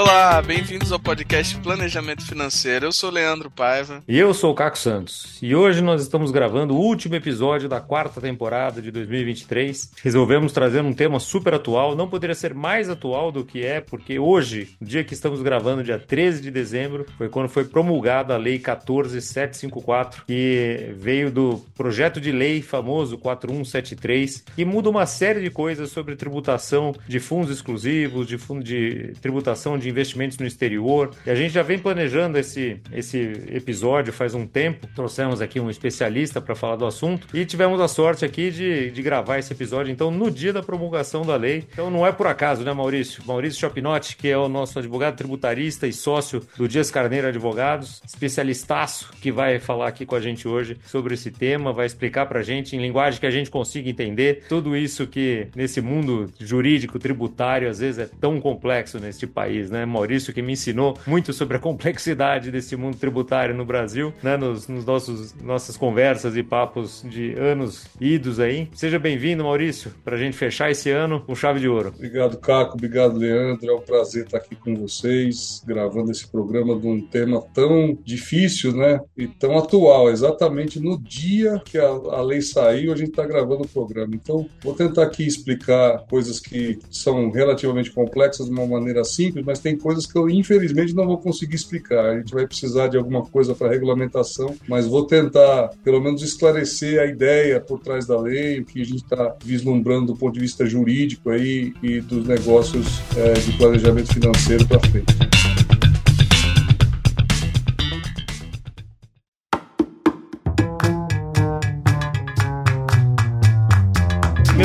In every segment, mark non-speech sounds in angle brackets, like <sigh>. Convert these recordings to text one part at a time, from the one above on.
Olá, bem-vindos ao podcast Planejamento Financeiro. Eu sou Leandro Paiva. E eu sou o Caco Santos. E hoje nós estamos gravando o último episódio da quarta temporada de 2023. Resolvemos trazer um tema super atual, não poderia ser mais atual do que é, porque hoje, dia que estamos gravando, dia 13 de dezembro, foi quando foi promulgada a Lei 14754, que veio do projeto de lei famoso 4173, que muda uma série de coisas sobre tributação de fundos exclusivos, de fundo de tributação de investimentos no exterior. E a gente já vem planejando esse, esse episódio faz um tempo. Trouxemos aqui um especialista para falar do assunto e tivemos a sorte aqui de, de gravar esse episódio, então, no dia da promulgação da lei. Então, não é por acaso, né, Maurício? Maurício Chopinotti, que é o nosso advogado tributarista e sócio do Dias Carneiro Advogados, especialistaço, que vai falar aqui com a gente hoje sobre esse tema, vai explicar para a gente em linguagem que a gente consiga entender tudo isso que nesse mundo jurídico, tributário, às vezes é tão complexo neste país né? Maurício, que me ensinou muito sobre a complexidade desse mundo tributário no Brasil, né? Nos, nos nossos, nossas conversas e papos de anos idos aí. Seja bem-vindo, Maurício, para a gente fechar esse ano com chave de ouro. Obrigado, Caco. Obrigado, Leandro. É um prazer estar aqui com vocês, gravando esse programa de um tema tão difícil, né? E tão atual. Exatamente no dia que a, a lei saiu, a gente está gravando o programa. Então, vou tentar aqui explicar coisas que são relativamente complexas de uma maneira simples, mas tem coisas que eu infelizmente não vou conseguir explicar. A gente vai precisar de alguma coisa para regulamentação, mas vou tentar pelo menos esclarecer a ideia por trás da lei, o que a gente está vislumbrando do ponto de vista jurídico aí e dos negócios é, de planejamento financeiro para frente.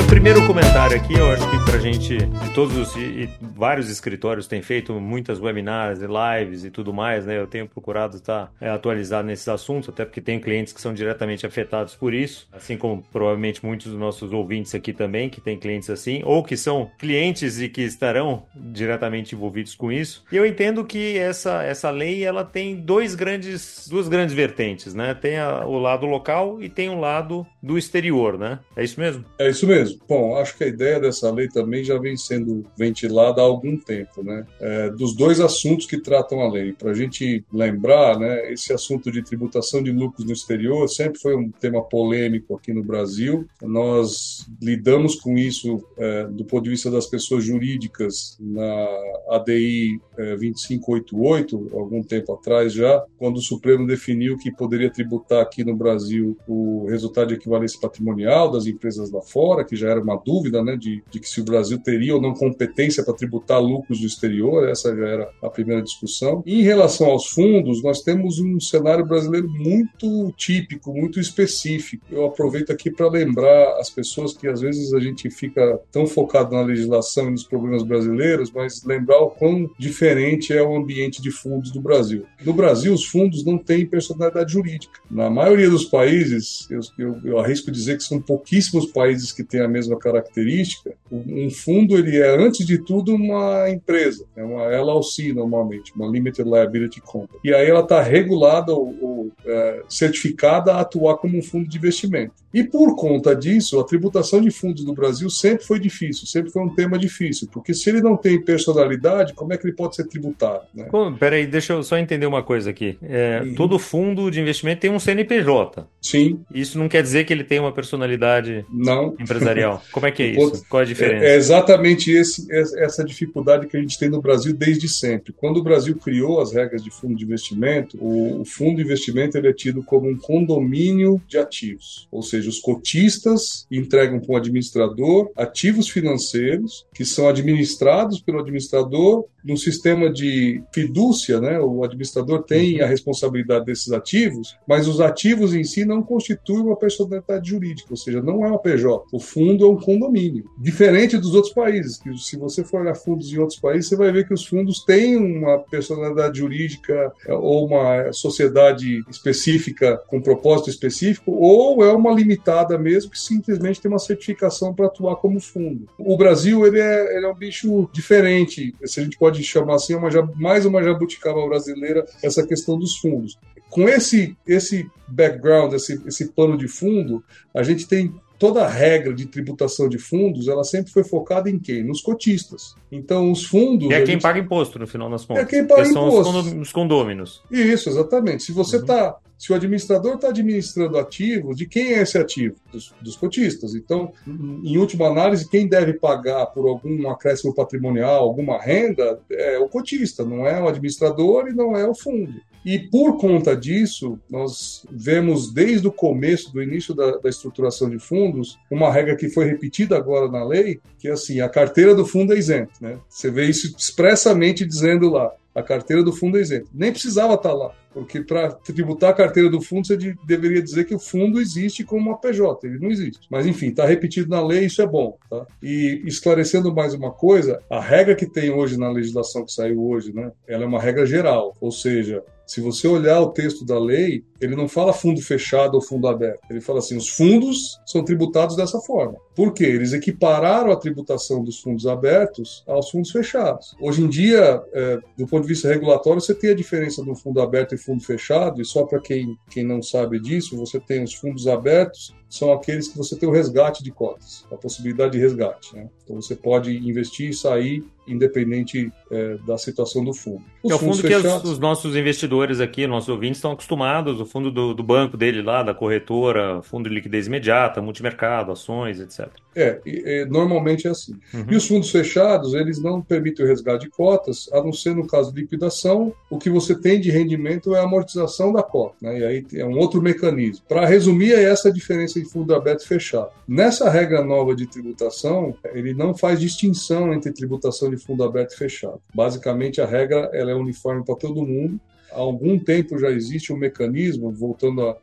Meu primeiro comentário aqui, eu acho que pra gente, todos os, e vários escritórios têm feito muitas webinars e lives e tudo mais, né? Eu tenho procurado estar é, atualizado nesses assuntos, até porque tem clientes que são diretamente afetados por isso, assim como provavelmente muitos dos nossos ouvintes aqui também, que têm clientes assim, ou que são clientes e que estarão diretamente envolvidos com isso. E eu entendo que essa, essa lei, ela tem dois grandes, duas grandes vertentes, né? Tem a, o lado local e tem o lado do exterior, né? É isso mesmo? É isso mesmo. Bom, acho que a ideia dessa lei também já vem sendo ventilada há algum tempo, né? É, dos dois assuntos que tratam a lei. Para a gente lembrar, né, esse assunto de tributação de lucros no exterior sempre foi um tema polêmico aqui no Brasil. Nós lidamos com isso é, do ponto de vista das pessoas jurídicas na ADI é, 2588, algum tempo atrás já, quando o Supremo definiu que poderia tributar aqui no Brasil o resultado de equivalência patrimonial das empresas lá fora, que já era uma dúvida, né, de, de que se o Brasil teria ou não competência para tributar lucros do exterior, essa já era a primeira discussão. E em relação aos fundos, nós temos um cenário brasileiro muito típico, muito específico. Eu aproveito aqui para lembrar as pessoas que às vezes a gente fica tão focado na legislação e nos problemas brasileiros, mas lembrar o quão diferente é o ambiente de fundos do Brasil. No Brasil, os fundos não têm personalidade jurídica. Na maioria dos países, eu, eu, eu arrisco dizer que são pouquíssimos países que têm a mesma característica, um fundo ele é antes de tudo uma empresa, é uma LLC normalmente, uma Limited Liability Company. E aí ela está regulada ou, ou é, certificada a atuar como um fundo de investimento. E por conta disso, a tributação de fundos no Brasil sempre foi difícil, sempre foi um tema difícil, porque se ele não tem personalidade, como é que ele pode ser tributado? Né? Pô, peraí, deixa eu só entender uma coisa aqui. É, uhum. Todo fundo de investimento tem um CNPJ. Sim. Isso não quer dizer que ele tem uma personalidade não. empresarial. Como é que é <laughs> isso? Qual é a diferença? É exatamente esse, essa dificuldade que a gente tem no Brasil desde sempre. Quando o Brasil criou as regras de fundo de investimento, o, o fundo de investimento ele é tido como um condomínio de ativos, ou seja, os cotistas entregam para o administrador ativos financeiros que são administrados pelo administrador num sistema de fidúcia, né? O administrador tem a responsabilidade desses ativos, mas os ativos em si não constituem uma personalidade jurídica, ou seja, não é uma PJ. O fundo é um condomínio. Diferente dos outros países, que se você for olhar fundos em outros países, você vai ver que os fundos têm uma personalidade jurídica é, ou uma sociedade específica com propósito específico, ou é uma limitada mesmo que simplesmente tem uma certificação para atuar como fundo. O Brasil ele é, ele é um bicho diferente, se a gente pode chamar assim, é uma, mais uma jabuticaba brasileira essa questão dos fundos com esse esse background, esse, esse plano de fundo, a gente tem toda a regra de tributação de fundos, ela sempre foi focada em quem? Nos cotistas. Então, os fundos. é quem gente... paga imposto, no final das contas. É quem paga imposto. São os condôminos. Isso, exatamente. Se você está. Uhum. Se o administrador está administrando ativos, de quem é esse ativo? Dos, dos, cotistas. Então, em última análise, quem deve pagar por algum acréscimo patrimonial, alguma renda, é o cotista, não é o administrador e não é o fundo. E por conta disso, nós vemos desde o começo, do início da, da, estruturação de fundos, uma regra que foi repetida agora na lei, que é assim, a carteira do fundo é isenta. Né? Você vê isso expressamente dizendo lá, a carteira do fundo é isenta. Nem precisava estar lá, porque para tributar a carteira do fundo, você de, deveria dizer que o fundo existe como uma PJ, ele não existe. Mas enfim, está repetido na lei, isso é bom. Tá? E esclarecendo mais uma coisa, a regra que tem hoje na legislação que saiu hoje, né, ela é uma regra geral, ou seja, se você olhar o texto da lei, ele não fala fundo fechado ou fundo aberto. Ele fala assim: os fundos são tributados dessa forma. Por quê? Eles equipararam a tributação dos fundos abertos aos fundos fechados. Hoje em dia, é, do ponto de vista regulatório, você tem a diferença do fundo aberto e fundo fechado, e só para quem, quem não sabe disso, você tem os fundos abertos são aqueles que você tem o resgate de cotas, a possibilidade de resgate. Né? Então você pode investir e sair independente é, da situação do fundo. Os é o fundo fechados... que os, os, nossos investidores aqui, nossos ouvintes, estão acostumados, o fundo do, do, banco dele lá, da corretora, fundo de liquidez imediata, multimercado, ações, etc. É, e, normalmente é assim. Uhum. E os fundos fechados, eles não permitem o resgate de cotas, a não ser no caso de liquidação, o que você tem de rendimento é a amortização da cota. Né? E aí é um outro mecanismo. Para resumir, é essa a diferença fundo aberto e fechado. Nessa regra nova de tributação, ele não faz distinção entre tributação de fundo aberto e fechado. Basicamente, a regra ela é uniforme para todo mundo. Há algum tempo já existe um mecanismo, voltando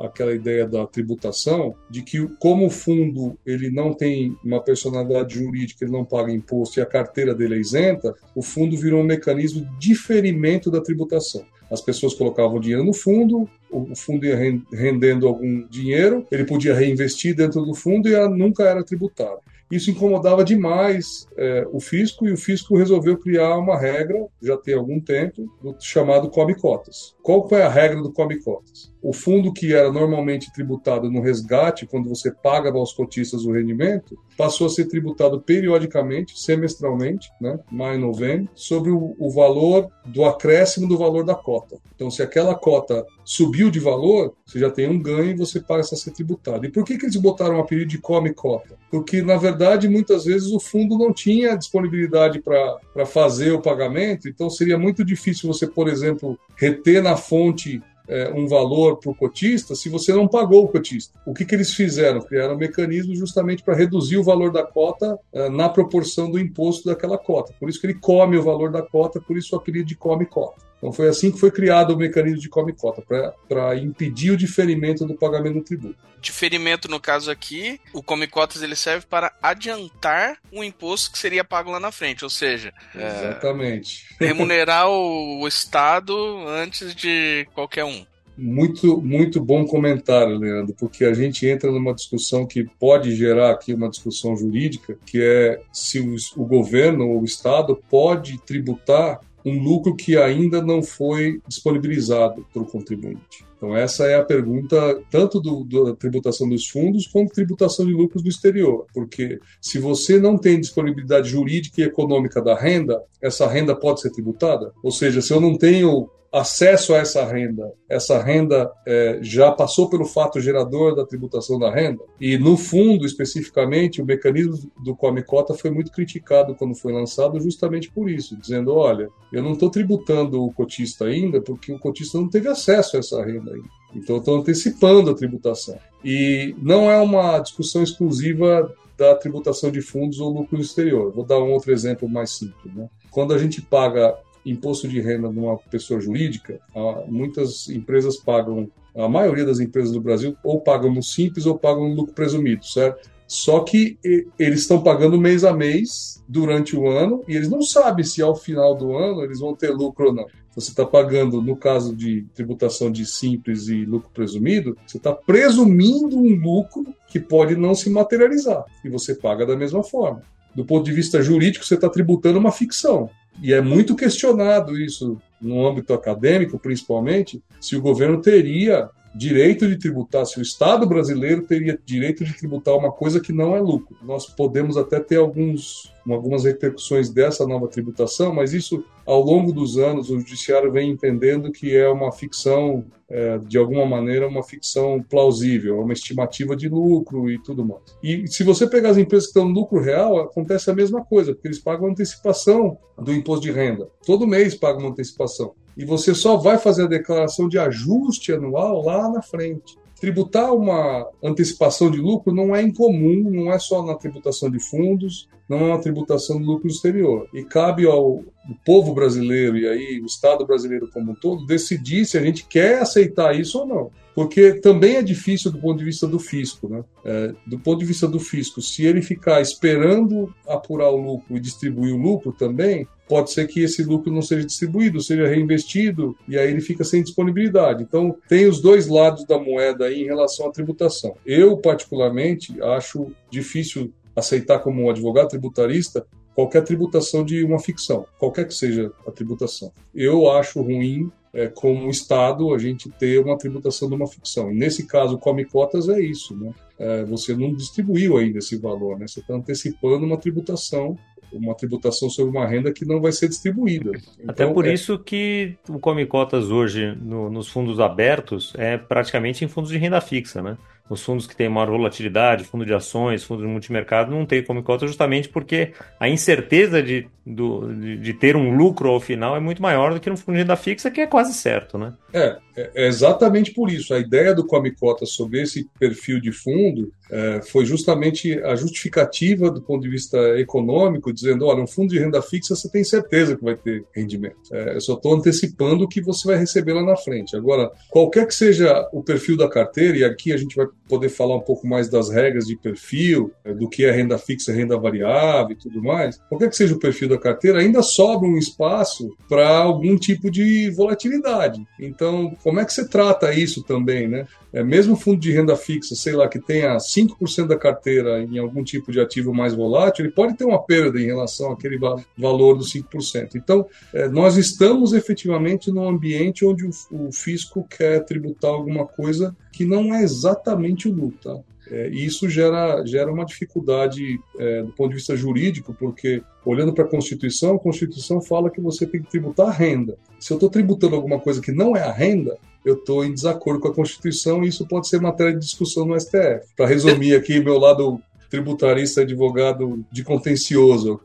àquela ideia da tributação, de que como o fundo ele não tem uma personalidade jurídica, ele não paga imposto e a carteira dele é isenta, o fundo virou um mecanismo de diferimento da tributação. As pessoas colocavam dinheiro no fundo, o fundo ia rendendo algum dinheiro, ele podia reinvestir dentro do fundo e nunca era tributado. Isso incomodava demais é, o fisco e o fisco resolveu criar uma regra, já tem algum tempo, chamado come cotas. Qual foi a regra do come cotas? O fundo que era normalmente tributado no resgate, quando você paga aos cotistas o rendimento, passou a ser tributado periodicamente, semestralmente, né, maio e novembro, sobre o, o valor do acréscimo do valor da cota. Então, se aquela cota subiu de valor, você já tem um ganho e você passa a ser tributado. E por que, que eles botaram o apelido de come cota? Porque, na verdade, muitas vezes o fundo não tinha disponibilidade para fazer o pagamento, então seria muito difícil você, por exemplo, reter na fonte é, um valor para o cotista se você não pagou o cotista. O que, que eles fizeram? Criaram um mecanismo justamente para reduzir o valor da cota é, na proporção do imposto daquela cota. Por isso que ele come o valor da cota, por isso o apelido de come cota. Então foi assim que foi criado o mecanismo de come cota, para impedir o diferimento do pagamento do tributo. Diferimento, no caso aqui, o come cotas ele serve para adiantar um imposto que seria pago lá na frente, ou seja, exatamente é, <laughs> remunerar o, o Estado antes de qualquer um. Muito, muito bom comentário, Leandro, porque a gente entra numa discussão que pode gerar aqui uma discussão jurídica, que é se o, o governo ou o Estado pode tributar um lucro que ainda não foi disponibilizado para o contribuinte. Então, essa é a pergunta tanto do, da tributação dos fundos quanto tributação de lucros do exterior. Porque se você não tem disponibilidade jurídica e econômica da renda, essa renda pode ser tributada? Ou seja, se eu não tenho acesso a essa renda, essa renda é, já passou pelo fato gerador da tributação da renda, e no fundo, especificamente, o mecanismo do Come Cota foi muito criticado quando foi lançado, justamente por isso, dizendo: olha, eu não estou tributando o cotista ainda, porque o cotista não teve acesso a essa renda ainda. Então, estou antecipando a tributação. E não é uma discussão exclusiva da tributação de fundos ou lucro exterior. Vou dar um outro exemplo mais simples. Né? Quando a gente paga imposto de renda de uma pessoa jurídica, muitas empresas pagam, a maioria das empresas do Brasil, ou pagam no simples ou pagam no lucro presumido, certo? Só que eles estão pagando mês a mês durante o ano e eles não sabem se ao final do ano eles vão ter lucro ou não. Você está pagando, no caso de tributação de simples e lucro presumido, você está presumindo um lucro que pode não se materializar e você paga da mesma forma. Do ponto de vista jurídico, você está tributando uma ficção. E é muito questionado isso no âmbito acadêmico, principalmente, se o governo teria direito de tributar, se o Estado brasileiro teria direito de tributar uma coisa que não é lucro. Nós podemos até ter alguns, algumas repercussões dessa nova tributação, mas isso, ao longo dos anos, o Judiciário vem entendendo que é uma ficção, é, de alguma maneira, uma ficção plausível, uma estimativa de lucro e tudo mais. E se você pegar as empresas que estão no lucro real, acontece a mesma coisa, porque eles pagam antecipação do imposto de renda. Todo mês pagam uma antecipação e você só vai fazer a declaração de ajuste anual lá na frente. Tributar uma antecipação de lucro não é incomum, não é só na tributação de fundos, não é uma tributação de lucro exterior. E cabe ao povo brasileiro e aí o Estado brasileiro como um todo decidir se a gente quer aceitar isso ou não. Porque também é difícil do ponto de vista do fisco. Né? É, do ponto de vista do fisco, se ele ficar esperando apurar o lucro e distribuir o lucro também, pode ser que esse lucro não seja distribuído, seja reinvestido e aí ele fica sem disponibilidade. Então, tem os dois lados da moeda aí em relação à tributação. Eu, particularmente, acho difícil aceitar como um advogado tributarista qualquer tributação de uma ficção, qualquer que seja a tributação. Eu acho ruim é, como Estado a gente ter uma tributação de uma ficção. E nesse caso, come cotas é isso, né? É, você não distribuiu ainda esse valor, né? Você está antecipando uma tributação uma tributação sobre uma renda que não vai ser distribuída. Então, Até por é... isso que o Come Cotas hoje no, nos fundos abertos é praticamente em fundos de renda fixa, né? Os fundos que têm maior volatilidade, fundo de ações, fundo de multimercado, não tem Come Cota justamente porque a incerteza de, do, de, de, ter um lucro ao final é muito maior do que no fundo de renda fixa, que é quase certo, né? É, é, é exatamente por isso. A ideia do Come Cota sobre esse perfil de fundo é, foi justamente a justificativa do ponto de vista econômico, dizendo: olha, um fundo de renda fixa você tem certeza que vai ter rendimento. É, eu só estou antecipando o que você vai receber lá na frente. Agora, qualquer que seja o perfil da carteira, e aqui a gente vai poder falar um pouco mais das regras de perfil, é, do que é renda fixa, renda variável e tudo mais, qualquer que seja o perfil da carteira, ainda sobra um espaço para algum tipo de volatilidade. Então, como é que você trata isso também, né? É, mesmo fundo de renda fixa, sei lá, que tenha 5% da carteira em algum tipo de ativo mais volátil, ele pode ter uma perda em relação àquele valor dos 5%. Então, é, nós estamos efetivamente num ambiente onde o, o fisco quer tributar alguma coisa que não é exatamente o lucro. Tá? É, e isso gera, gera uma dificuldade é, do ponto de vista jurídico, porque olhando para a Constituição, a Constituição fala que você tem que tributar a renda. Se eu estou tributando alguma coisa que não é a renda, eu estou em desacordo com a Constituição e isso pode ser matéria de discussão no STF. Para resumir <laughs> aqui, meu lado tributarista, advogado de contencioso.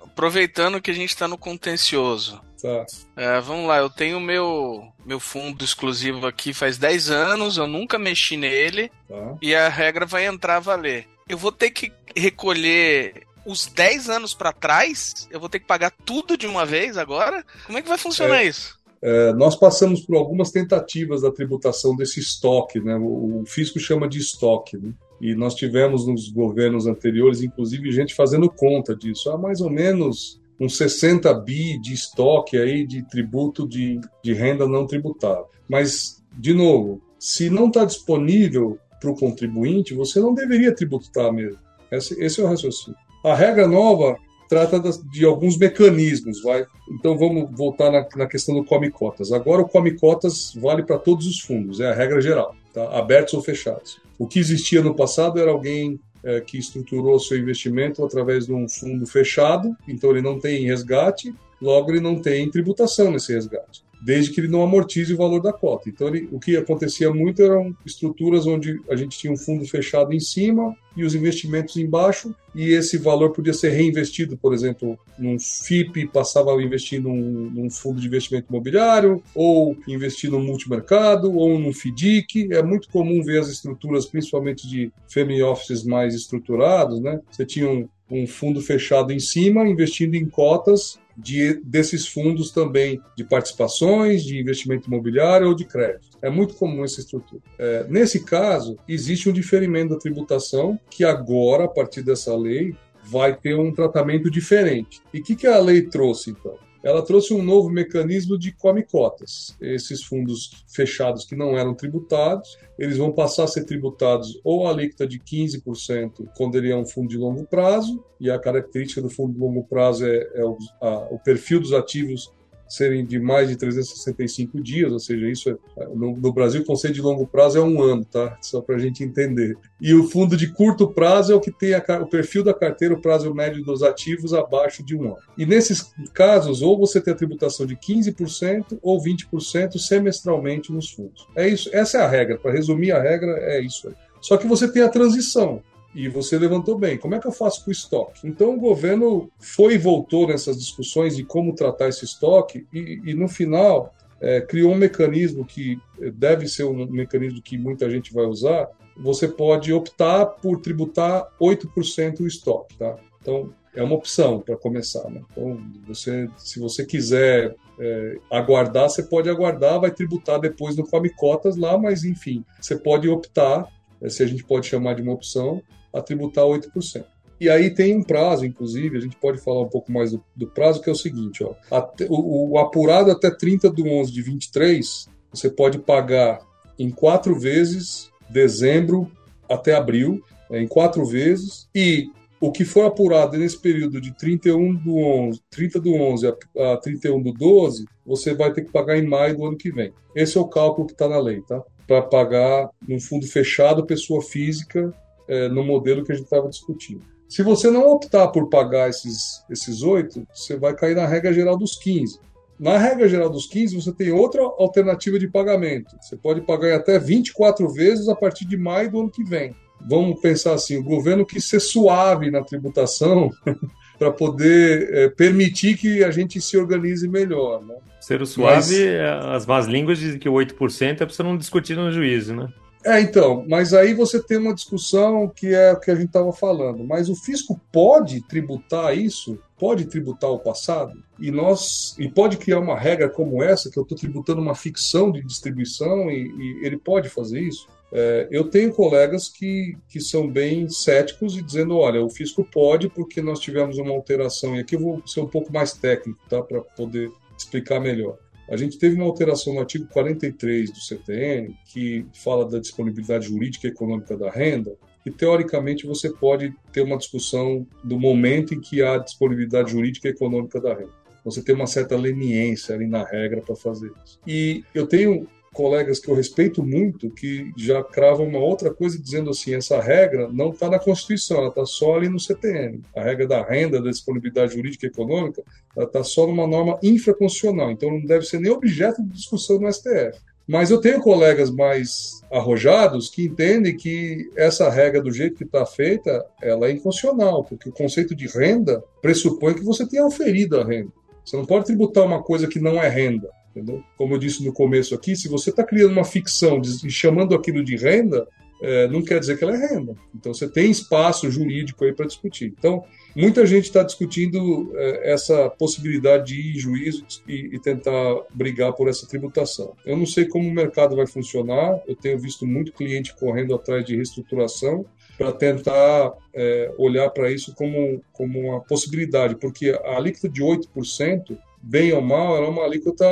Aproveitando que a gente está no contencioso. Tá. É, vamos lá, eu tenho meu meu fundo exclusivo aqui faz 10 anos, eu nunca mexi nele tá. e a regra vai entrar a valer. Eu vou ter que recolher os 10 anos para trás? Eu vou ter que pagar tudo de uma vez agora? Como é que vai funcionar é, isso? É, nós passamos por algumas tentativas da tributação desse estoque, né? O, o fisco chama de estoque, né? E nós tivemos nos governos anteriores, inclusive, gente fazendo conta disso. Há mais ou menos uns 60 bi de estoque aí de tributo de, de renda não tributável. Mas, de novo, se não está disponível para o contribuinte, você não deveria tributar mesmo. Esse, esse é o raciocínio. A regra nova trata de alguns mecanismos, vai. Então vamos voltar na, na questão do come cotas. Agora o come cotas vale para todos os fundos, é a regra geral, tá? abertos ou fechados. O que existia no passado era alguém é, que estruturou seu investimento através de um fundo fechado, então ele não tem resgate, logo ele não tem tributação nesse resgate desde que ele não amortize o valor da cota. Então, ele, o que acontecia muito eram estruturas onde a gente tinha um fundo fechado em cima e os investimentos embaixo, e esse valor podia ser reinvestido, por exemplo, num FIP, passava a investir num, num fundo de investimento imobiliário, ou investir no multimercado, ou num FDIC. É muito comum ver as estruturas, principalmente de family offices mais estruturados, né? Você tinha um, um fundo fechado em cima, investindo em cotas de, desses fundos também de participações, de investimento imobiliário ou de crédito. É muito comum essa estrutura. É, nesse caso, existe um diferimento da tributação que agora, a partir dessa lei, vai ter um tratamento diferente. E o que, que a lei trouxe, então? Ela trouxe um novo mecanismo de come-cotas. Esses fundos fechados que não eram tributados, eles vão passar a ser tributados ou a alíquota de 15% quando ele é um fundo de longo prazo, e a característica do fundo de longo prazo é, é o, a, o perfil dos ativos serem de mais de 365 dias, ou seja, isso é, no, no, Brasil o conceito de longo prazo é um ano, tá? Só para a gente entender. E o fundo de curto prazo é o que tem a, o perfil da carteira, o prazo médio dos ativos abaixo de um ano. E nesses casos, ou você tem a tributação de 15% ou 20% semestralmente nos fundos. É isso, essa é a regra. Para resumir a regra, é isso aí. Só que você tem a transição. E você levantou bem. Como é que eu faço com o estoque? Então o governo foi e voltou nessas discussões de como tratar esse estoque e, e no final é, criou um mecanismo que deve ser um mecanismo que muita gente vai usar. Você pode optar por tributar 8% o estoque, tá? Então é uma opção para começar. Né? Então, você, se você quiser é, aguardar, você pode aguardar, vai tributar depois no Come Cotas lá, mas enfim, você pode optar, é, se a gente pode chamar de uma opção, a tributar 8%. E aí tem um prazo, inclusive, a gente pode falar um pouco mais do, do prazo, que é o seguinte, ó, até, o, o, apurado até 30 de 11 de 23, você pode pagar em quatro vezes, dezembro até abril, é, em quatro vezes, e o que for apurado nesse período de 31 do 11, 30 do 11 a, a 31 do 12, você vai ter que pagar em maio do ano que vem. Esse é o cálculo que está na lei, tá? Para pagar num fundo fechado, pessoa física, é, no modelo que a gente estava discutindo. Se você não optar por pagar esses, esses 8, você vai cair na regra geral dos 15. Na regra geral dos 15, você tem outra alternativa de pagamento. Você pode pagar em até 24 vezes a partir de maio do ano que vem. Vamos pensar assim: o governo quis ser suave na tributação <laughs> para poder é, permitir que a gente se organize melhor. Né? Ser suave, Mas... as más línguas dizem que o 8% é para você não discutir no juízo, né? É, então, mas aí você tem uma discussão que é o que a gente estava falando. Mas o fisco pode tributar isso? Pode tributar o passado? E nós e pode criar uma regra como essa, que eu estou tributando uma ficção de distribuição e, e ele pode fazer isso? É, eu tenho colegas que, que são bem céticos e dizendo, olha, o fisco pode porque nós tivemos uma alteração, e aqui eu vou ser um pouco mais técnico, tá, para poder explicar melhor. A gente teve uma alteração no artigo 43 do CTN, que fala da disponibilidade jurídica e econômica da renda, e teoricamente você pode ter uma discussão do momento em que há disponibilidade jurídica e econômica da renda. Você tem uma certa leniência ali na regra para fazer isso. E eu tenho colegas que eu respeito muito que já cravam uma outra coisa dizendo assim essa regra não está na Constituição, ela está só ali no CTN. A regra da renda, da disponibilidade jurídica e econômica, ela está só numa norma infraconstitucional, então não deve ser nem objeto de discussão no STF. Mas eu tenho colegas mais arrojados que entendem que essa regra, do jeito que está feita, ela é inconstitucional, porque o conceito de renda pressupõe que você tenha oferido a renda. Você não pode tributar uma coisa que não é renda. Entendeu? Como eu disse no começo aqui, se você está criando uma ficção e chamando aquilo de renda, é, não quer dizer que ela é renda. Então você tem espaço jurídico aí para discutir. Então, muita gente está discutindo é, essa possibilidade de ir em juízo e, e, tentar brigar por essa tributação. Eu não sei como o mercado vai funcionar, eu tenho visto muito cliente correndo atrás de reestruturação para tentar é, olhar para isso como, como uma possibilidade, porque a alíquota de 8%, bem ou mal, é uma alíquota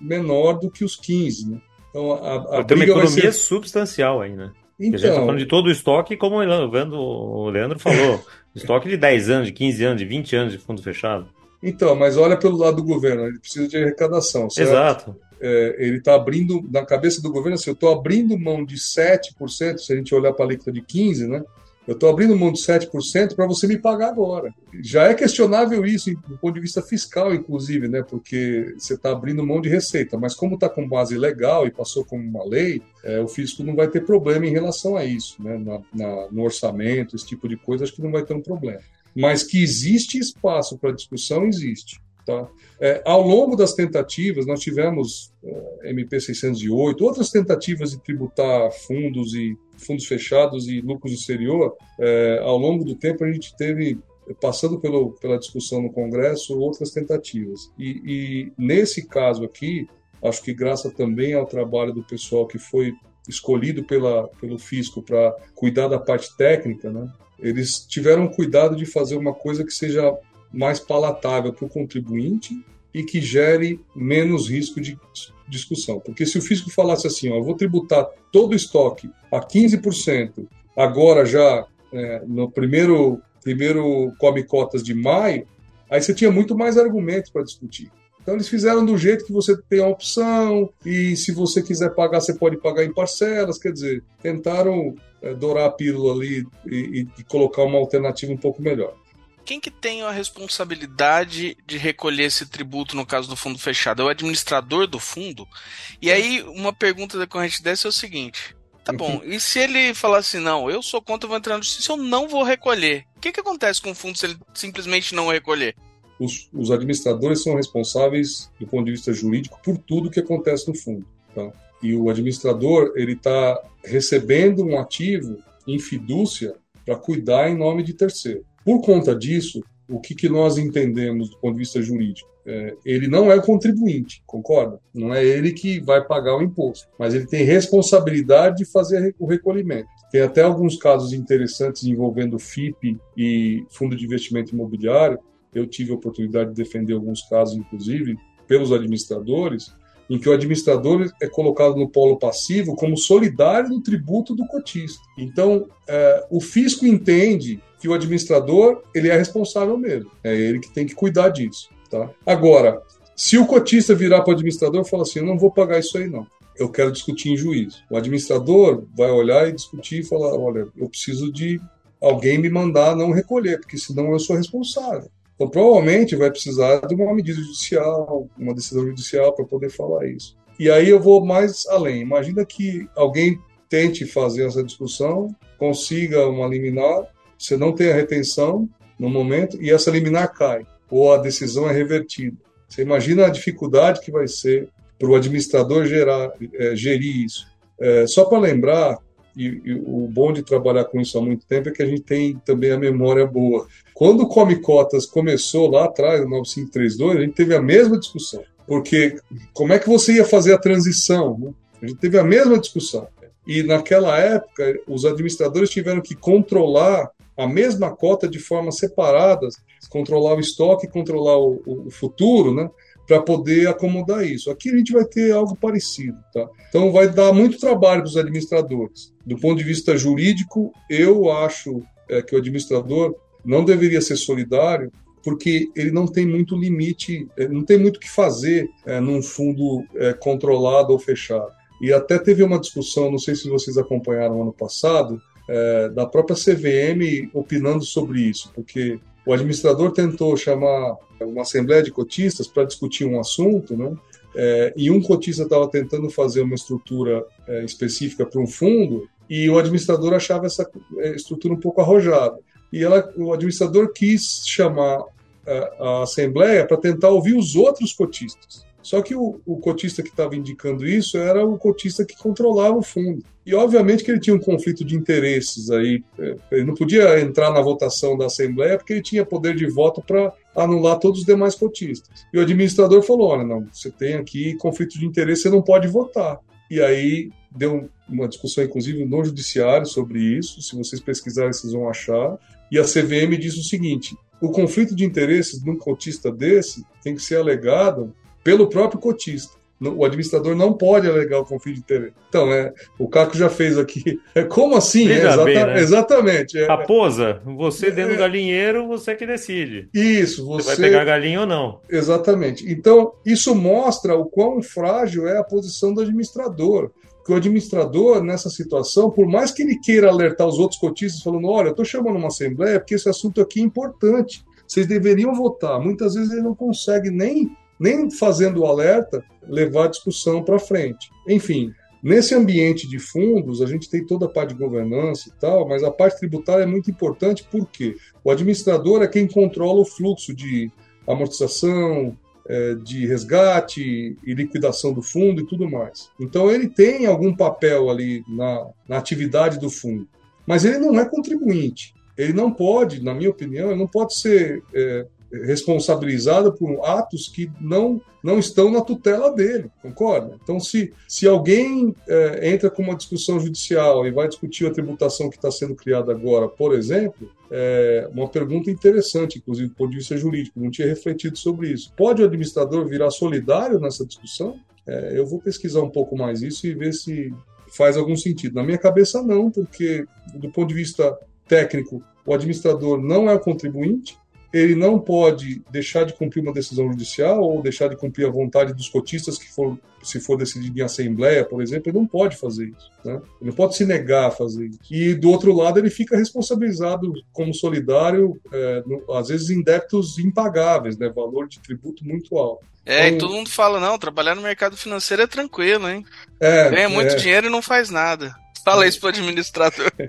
menor do que os 15, né? Então, a, a Tem uma economia ser... substancial aí, né? Então, a gente está falando de todo o estoque, como o Leandro, o Leandro falou, <laughs> estoque de 10 anos, de 15 anos, de 20 anos de fundo fechado. Então, mas olha pelo lado do governo, ele precisa de arrecadação, certo? Exato. É, ele está abrindo, na cabeça do governo, assim, eu estou abrindo mão de 7%, se a gente olhar para a alíquota de 15%, né? Eu estou abrindo mão de 7% para você me pagar agora. Já é questionável isso do ponto de vista fiscal, inclusive, né? Porque você está abrindo mão de receita. Mas como está com base legal e passou como uma lei, é, o fisco não vai ter problema em relação a isso, né? Na, na, no orçamento, esse tipo de coisa, acho que não vai ter um problema. Mas que existe espaço para discussão, existe. Tá? É, ao longo das tentativas, nós tivemos é, MP 608, outras tentativas de tributar fundos e fundos fechados e lucros exterior. É, ao longo do tempo, a gente teve, passando pelo, pela discussão no Congresso, outras tentativas. E, e nesse caso aqui, acho que graças também ao trabalho do pessoal que foi escolhido pela, pelo fisco para cuidar da parte técnica, né? eles tiveram cuidado de fazer uma coisa que seja mais palatável para o contribuinte e que gere menos risco de discussão. Porque se o fisco falasse assim, ó, eu vou tributar todo o estoque a 15%, agora já é, no primeiro, primeiro come cotas de maio, aí você tinha muito mais argumentos para discutir. Então eles fizeram do jeito que você tem a opção, e se você quiser pagar, você pode pagar em parcelas. Quer dizer, tentaram é, dourar a pílula ali e, e colocar uma alternativa um pouco melhor quem que tem a responsabilidade de recolher esse tributo no caso do fundo fechado? É o administrador do fundo? E aí, uma pergunta decorrente dessa é o seguinte: tá bom, uhum. e se ele falar assim, não, eu sou contra, eu vou entrar na justiça, eu não vou recolher? O que, que acontece com o fundo se ele simplesmente não recolher? Os, os administradores são responsáveis, do ponto de vista jurídico, por tudo que acontece no fundo. Tá? E o administrador, ele está recebendo um ativo em fidúcia para cuidar em nome de terceiro. Por conta disso, o que, que nós entendemos do ponto de vista jurídico? É, ele não é o contribuinte, concorda? Não é ele que vai pagar o imposto, mas ele tem responsabilidade de fazer o recolhimento. Tem até alguns casos interessantes envolvendo FIP e Fundo de Investimento Imobiliário. Eu tive a oportunidade de defender alguns casos, inclusive, pelos administradores, em que o administrador é colocado no polo passivo como solidário do tributo do cotista. Então, é, o fisco entende que o administrador ele é responsável mesmo. É ele que tem que cuidar disso. Tá? Agora, se o cotista virar para o administrador e falar assim, eu não vou pagar isso aí não, eu quero discutir em juízo. O administrador vai olhar e discutir e falar, olha, eu preciso de alguém me mandar não recolher, porque senão eu sou responsável. Então, provavelmente vai precisar de uma medida judicial, uma decisão judicial para poder falar isso. E aí eu vou mais além. Imagina que alguém tente fazer essa discussão, consiga uma liminar você não tem a retenção no momento e essa liminar cai, ou a decisão é revertida. Você imagina a dificuldade que vai ser para o administrador gerar, é, gerir isso. É, só para lembrar, e, e, o bom de trabalhar com isso há muito tempo é que a gente tem também a memória boa. Quando o Come Cotas começou lá atrás, no 9532, a gente teve a mesma discussão. Porque como é que você ia fazer a transição? Né? A gente teve a mesma discussão. E naquela época, os administradores tiveram que controlar a mesma cota de forma separada, controlar o estoque, controlar o, o futuro, né? Para poder acomodar isso. Aqui a gente vai ter algo parecido, tá? Então vai dar muito trabalho para os administradores. Do ponto de vista jurídico, eu acho é, que o administrador não deveria ser solidário, porque ele não tem muito limite, é, não tem muito o que fazer é, num fundo é, controlado ou fechado. E até teve uma discussão, não sei se vocês acompanharam ano passado, é, da própria CVM opinando sobre isso, porque o administrador tentou chamar uma assembleia de cotistas para discutir um assunto, né? É, e um cotista estava tentando fazer uma estrutura é, específica para um fundo e o administrador achava essa é, estrutura um pouco arrojada. E ela, o administrador quis chamar é, a assembleia para tentar ouvir os outros cotistas. Só que o, o cotista que estava indicando isso era o cotista que controlava o fundo. E obviamente que ele tinha um conflito de interesses aí. É, ele não podia entrar na votação da Assembleia porque ele tinha poder de voto para anular todos os demais cotistas. E o administrador falou: olha, não, você tem aqui conflito de interesse, você não pode votar. E aí deu uma discussão, inclusive, no judiciário sobre isso. Se vocês pesquisarem, vocês vão achar. E a CVM diz o seguinte: o conflito de interesses de um cotista desse tem que ser alegado pelo próprio cotista. O administrador não pode alegar o conflito de interesse. Então, é, o Caco já fez aqui. <laughs> É, como assim? É, exata, bem, né? Exatamente. É, Raposa, você dentro do é. galinheiro, você que decide. Isso, você... você vai pegar galinha ou não. Exatamente. Então, isso mostra o quão frágil é a posição do administrador. Que o administrador, nessa situação, por mais que ele queira alertar os outros cotistas, falando: olha, eu estou chamando uma assembleia porque esse assunto aqui é importante, vocês deveriam votar. Muitas vezes ele não consegue nem nem fazendo o alerta, levar a discussão para frente. Enfim, nesse ambiente de fundos, a gente tem toda a parte de governança e tal, mas a parte tributária é muito importante porque o administrador é quem controla o fluxo de amortização, é, de resgate e liquidação do fundo e tudo mais. Então ele tem algum papel ali na, na atividade do fundo, mas ele não é contribuinte. Ele não pode, na minha opinião, ele não pode ser é, responsabilizada por atos que não, não estão na tutela dele, concorda? Então, se, se alguém é, entra com uma discussão judicial e vai discutir a tributação que está sendo criada agora, por exemplo, é uma pergunta interessante, inclusive do ponto de vista jurídico, não tinha refletido sobre isso. Pode o administrador virar solidário nessa discussão? É, eu vou pesquisar um pouco mais isso e ver se faz algum sentido. Na minha cabeça, não, porque do ponto de vista técnico, o administrador não é o contribuinte, ele não pode deixar de cumprir uma decisão judicial ou deixar de cumprir a vontade dos cotistas que for, se for decidido em assembleia, por exemplo, ele não pode fazer isso. Né? Ele não pode se negar a fazer isso. E do outro lado, ele fica responsabilizado como solidário, é, no, às vezes em débitos impagáveis, né? valor de tributo muito alto. É, então, e todo mundo fala, não, trabalhar no mercado financeiro é tranquilo, hein? É, Ganha muito é. dinheiro e não faz nada. Fala isso para o administrador. <laughs>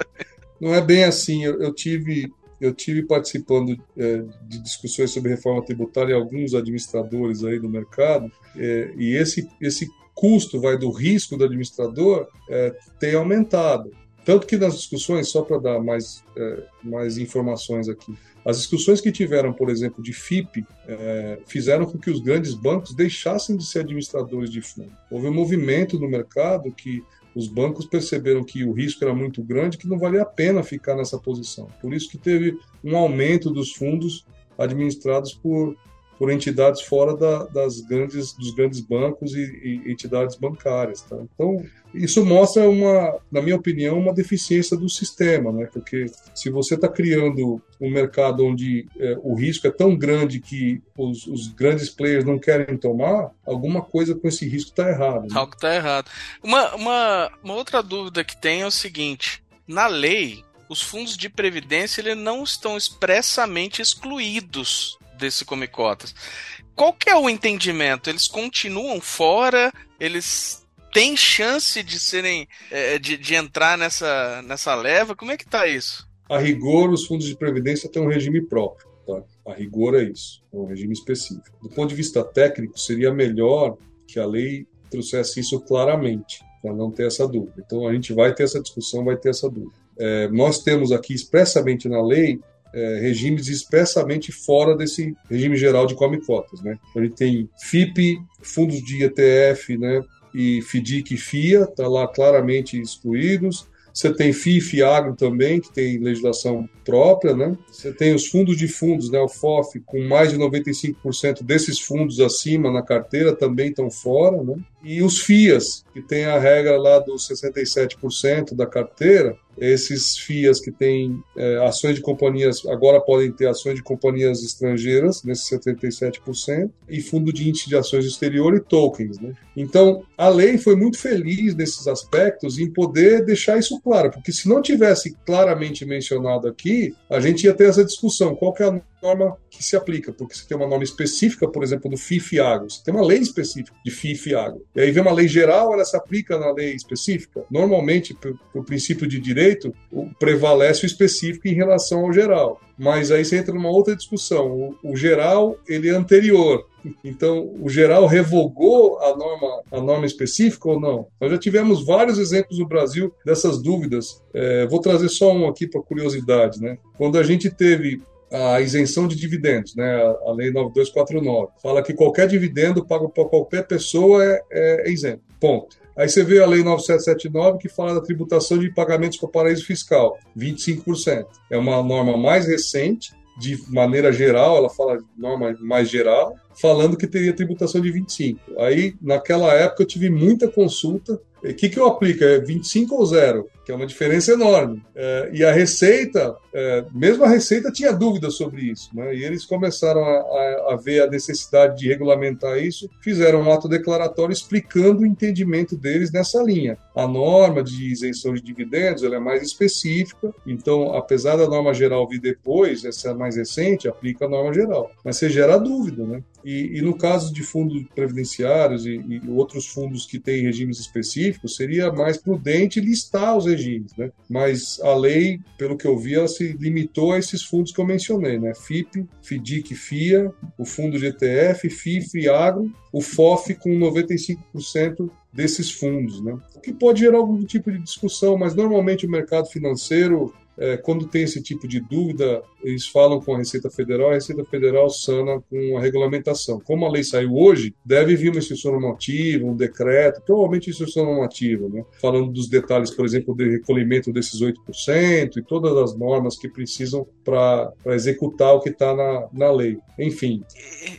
Não é bem assim. Eu, eu tive eu tive participando é, de discussões sobre reforma tributária e alguns administradores aí do mercado, é, e esse, esse custo vai do risco do administrador é, tem aumentado. Tanto que nas discussões, só para dar mais, é, mais informações aqui, as discussões que tiveram, por exemplo, de FIP, é, fizeram com que os grandes bancos deixassem de ser administradores de fundo. Houve um movimento no mercado que os bancos perceberam que o risco era muito grande, que não valia a pena ficar nessa posição. Por isso que teve um aumento dos fundos administrados por por entidades fora da, das grandes, dos grandes bancos e, e entidades bancárias. Tá? Então, isso mostra, uma, na minha opinião, uma deficiência do sistema, né? porque se você está criando um mercado onde é, o risco é tão grande que os, os, grandes players não querem tomar, alguma coisa com esse risco está errado. Né? Algo está errado. Uma, uma, uma outra dúvida que tem é o seguinte: na lei, os fundos de previdência eles não estão expressamente excluídos desse Come Cotas. Qual que é o entendimento? Eles continuam fora? Eles têm chance de serem é, de, de entrar nessa, nessa leva? Como é que tá isso? A rigor, os fundos de previdência têm um regime próprio. Tá? A rigor é isso, é um regime específico. Do ponto de vista técnico, seria melhor que a lei trouxesse isso claramente, para não ter essa dúvida. Então, a gente vai ter essa discussão, vai ter essa dúvida. É, nós temos aqui expressamente na lei é, regimes expressamente fora desse regime geral de come cotas. Né? Gente tem FIP, fundos de ETF né, e FDIC e FIA, está lá claramente excluídos. Você tem FIF e Agro também, que tem legislação própria, né? Você tem os fundos de fundos, né? O FOF, com mais de 95% desses fundos acima na carteira também estão fora, né? E os FIAs, que tem a regra lá dos 67% da carteira, esses FIAs que têm é, ações de companhias, agora podem ter ações de companhias estrangeiras, nesses 77%, e fundo de índice de ações exterior e tokens. Né? Então, a lei foi muito feliz nesses aspectos em poder deixar isso claro, porque se não tivesse claramente mencionado aqui, a gente ia ter essa discussão, qual que é a norma que se aplica, porque você tem uma norma específica, por exemplo, do FIF Agro, você tem uma lei específica de FIF Agro. E aí vem uma lei geral, ela se aplica na lei específica. Normalmente, por princípio de direito, prevalece o específico em relação ao geral. Mas aí você entra numa outra discussão. O, o geral, ele é anterior. Então, o geral revogou a norma, a norma específica ou não? Nós já tivemos vários exemplos no Brasil dessas dúvidas. É, vou trazer só um aqui para curiosidade. Né? Quando a gente teve a isenção de dividendos, né? A lei 9249 fala que qualquer dividendo pago por qualquer pessoa é, é, é isento. Ponto. Aí você vê a lei 9779 que fala da tributação de pagamentos para paraíso fiscal, 25%. É uma norma mais recente, de maneira geral, ela fala de norma mais geral, falando que teria tributação de 25. Aí, naquela época, eu tive muita consulta o que, que eu aplico? É 25 ou zero? Que é uma diferença enorme. É, e a Receita, é, mesmo a Receita tinha dúvidas sobre isso. Né? E eles começaram a, a, ver a necessidade de regulamentar isso, fizeram um ato declaratório explicando o entendimento deles nessa linha. A norma de isenção de dividendos ela é mais específica, então, apesar da norma geral vir depois, essa mais recente, aplica a norma geral. Mas você gera dúvida, né? E, e no caso de fundos previdenciários e, e outros fundos que têm regimes específicos, específico, seria mais prudente listar os regimes, né? Mas a lei, pelo que eu vi, ela se limitou a esses fundos que eu mencionei, né? FIP, FDIC, FIA, o fundo FIF e Agro, o FOF com 95% desses fundos, né? O que pode gerar algum tipo de discussão, mas normalmente o mercado financeiro é, quando tem esse tipo de dúvida, eles falam com a Receita Federal, a Receita Federal sana com a regulamentação. Como a lei saiu hoje, deve vir uma instrução normativa, um decreto, provavelmente instrução normativa, né? falando dos detalhes, por exemplo, do recolhimento desses 8% e todas as normas que precisam para executar o que está na, na lei. Enfim.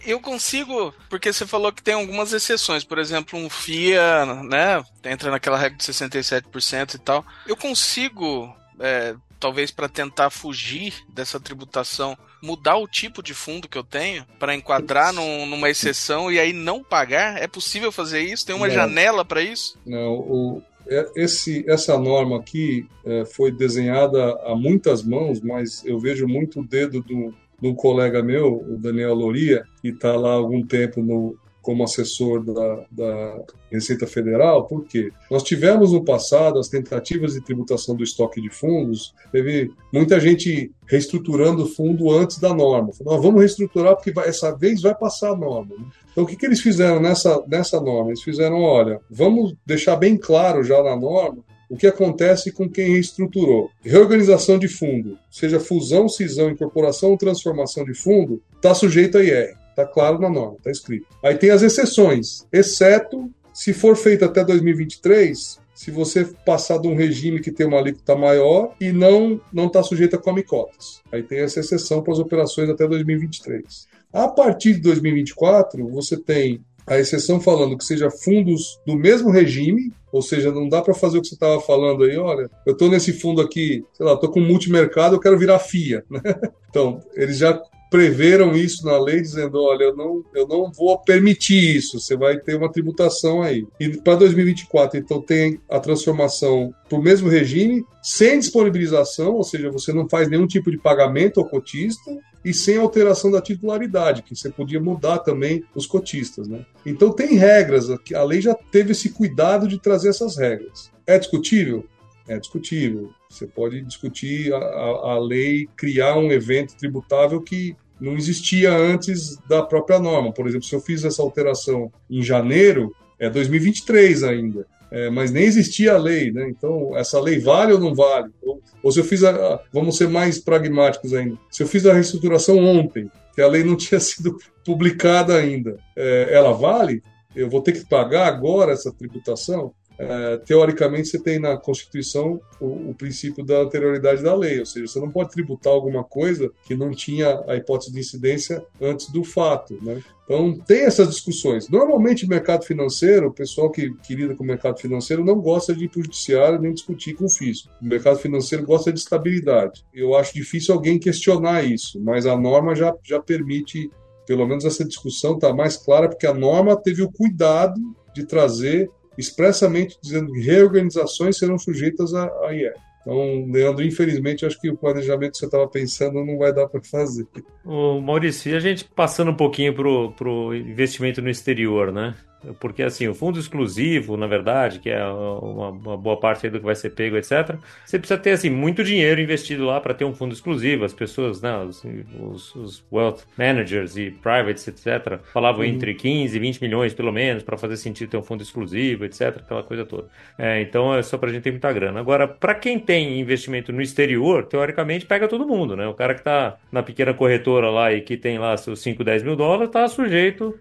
Eu consigo, porque você falou que tem algumas exceções, por exemplo, um FIA, né? Entra naquela regra de 67% e tal. Eu consigo é, talvez para tentar fugir dessa tributação mudar o tipo de fundo que eu tenho para enquadrar num, numa exceção e aí não pagar? É possível fazer isso? Tem uma não. janela para isso? Não, o, é, esse, essa norma aqui é, foi desenhada a muitas mãos, mas eu vejo muito o dedo do, do colega meu, o Daniel Loria, que está lá há algum tempo no, como assessor da, da Receita Federal, porque nós tivemos no passado as tentativas de tributação do estoque de fundos, teve muita gente reestruturando o fundo antes da norma. Falou, vamos reestruturar porque vai, essa vez vai passar a norma. Então, o que, que eles fizeram nessa, nessa norma? Eles fizeram, olha, vamos deixar bem claro já na norma o que acontece com quem reestruturou. Reorganização de fundo, seja fusão, cisão, incorporação ou transformação de fundo, está sujeito a IR. Está claro na norma, está escrito. Aí tem as exceções, exceto se for feito até 2023, se você passar de um regime que tem uma alíquota maior e não não está sujeito a come cotas. Aí tem essa exceção para as operações até 2023. A partir de 2024, você tem a exceção falando que seja fundos do mesmo regime, ou seja, não dá para fazer o que você estava falando aí, olha, eu estou nesse fundo aqui, sei lá, estou com multimercado, eu quero virar FIA. <laughs> Né? Então, eles já preveram isso na lei, dizendo: olha, eu não, eu não vou permitir isso, você vai ter uma tributação aí. E para 2024, então, tem a transformação para o mesmo regime, sem disponibilização, ou seja, você não faz nenhum tipo de pagamento ao cotista, e sem alteração da titularidade, que você podia mudar também os cotistas. Né? Então, tem regras, a lei já teve esse cuidado de trazer essas regras. É discutível? É discutível. Você pode discutir a, a, a lei, criar um evento tributável que não existia antes da própria norma. Por exemplo, se eu fiz essa alteração em janeiro, é 2023 ainda. É, mas nem existia a lei, né? Então, essa lei vale ou não vale? Ou, ou se eu fiz a, Vamos ser mais pragmáticos ainda. Se eu fiz a reestruturação ontem, que a lei não <laughs> tinha sido publicada ainda, é, ela vale? Eu vou ter que pagar agora essa tributação? É, teoricamente, você tem na Constituição o, o, princípio da anterioridade da lei, ou seja, você não pode tributar alguma coisa que não tinha a hipótese de incidência antes do fato. Né? Então, tem essas discussões. Normalmente, mercado financeiro, o pessoal que, que lida com o mercado financeiro não gosta de ir para o judiciário nem discutir com o fisco. O mercado financeiro gosta de estabilidade. Eu acho difícil alguém questionar isso, mas a norma já, já permite, pelo menos essa discussão está mais clara, porque a norma teve o cuidado de trazer expressamente dizendo que reorganizações serão sujeitas a IR. Então, Leandro, infelizmente, acho que o planejamento que você estava pensando não vai dar para fazer. O Maurício, e a gente passando um pouquinho para o investimento no exterior, né? Porque, assim, o fundo exclusivo, na verdade, que é uma, uma boa parte do que vai ser pego, etc., você precisa ter, assim, muito dinheiro investido lá para ter um fundo exclusivo. As pessoas, né, os, os, os wealth managers e privates, etc., falavam uhum. entre 15 e 20 milhões, pelo menos, para fazer sentido ter um fundo exclusivo, etc., aquela coisa toda. É, então, é só para a gente ter muita grana. Agora, para quem tem investimento no exterior, teoricamente, pega todo mundo, né? O cara que está na pequena corretora lá e que tem lá seus 5, 10 mil dólares, está sujeito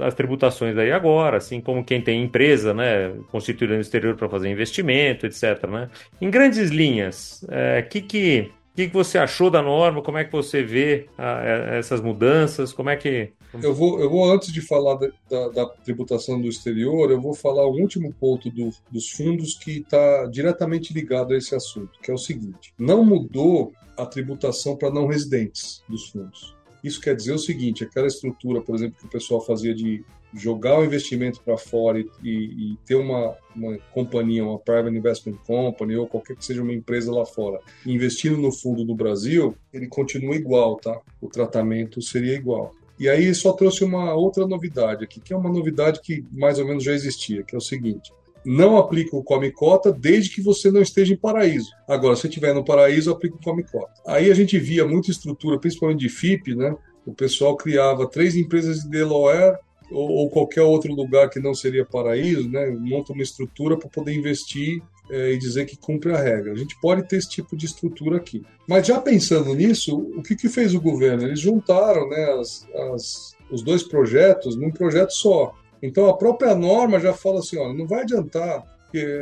às tributações aí agora, assim como quem tem empresa, né, constituída no exterior para fazer investimento, etc. Né? Em grandes linhas, o é, que que o que, que você achou da norma? Como é que você vê a, essas mudanças? Como é que. Eu vou, eu vou antes de falar da, da, da tributação do exterior, eu vou falar o último ponto do, dos fundos que está diretamente ligado a esse assunto, que é o seguinte: não mudou a tributação para não residentes dos fundos. Isso quer dizer o seguinte: aquela estrutura, por exemplo, que o pessoal fazia de jogar o investimento para fora e, e, e, ter uma, uma companhia, uma private investment company ou qualquer que seja uma empresa lá fora, investindo no fundo do Brasil, ele continua igual, tá? O tratamento seria igual. E aí só trouxe uma outra novidade aqui, que é uma novidade que mais ou menos já existia, que é o seguinte: não aplica o come cota desde que você não esteja em paraíso. Agora, se estiver no paraíso, aplica o come cota. Aí a gente via muita estrutura, principalmente de FIP, né? O pessoal criava três empresas de Delaware ou, ou, qualquer outro lugar que não seria paraíso, né, monta uma estrutura para poder investir é, e dizer que cumpre a regra. A gente pode ter esse tipo de estrutura aqui. Mas já pensando nisso, o que, que fez o governo? Eles juntaram né, as, as, os dois projetos num projeto só. Então a própria norma já fala assim, olha, não vai adiantar,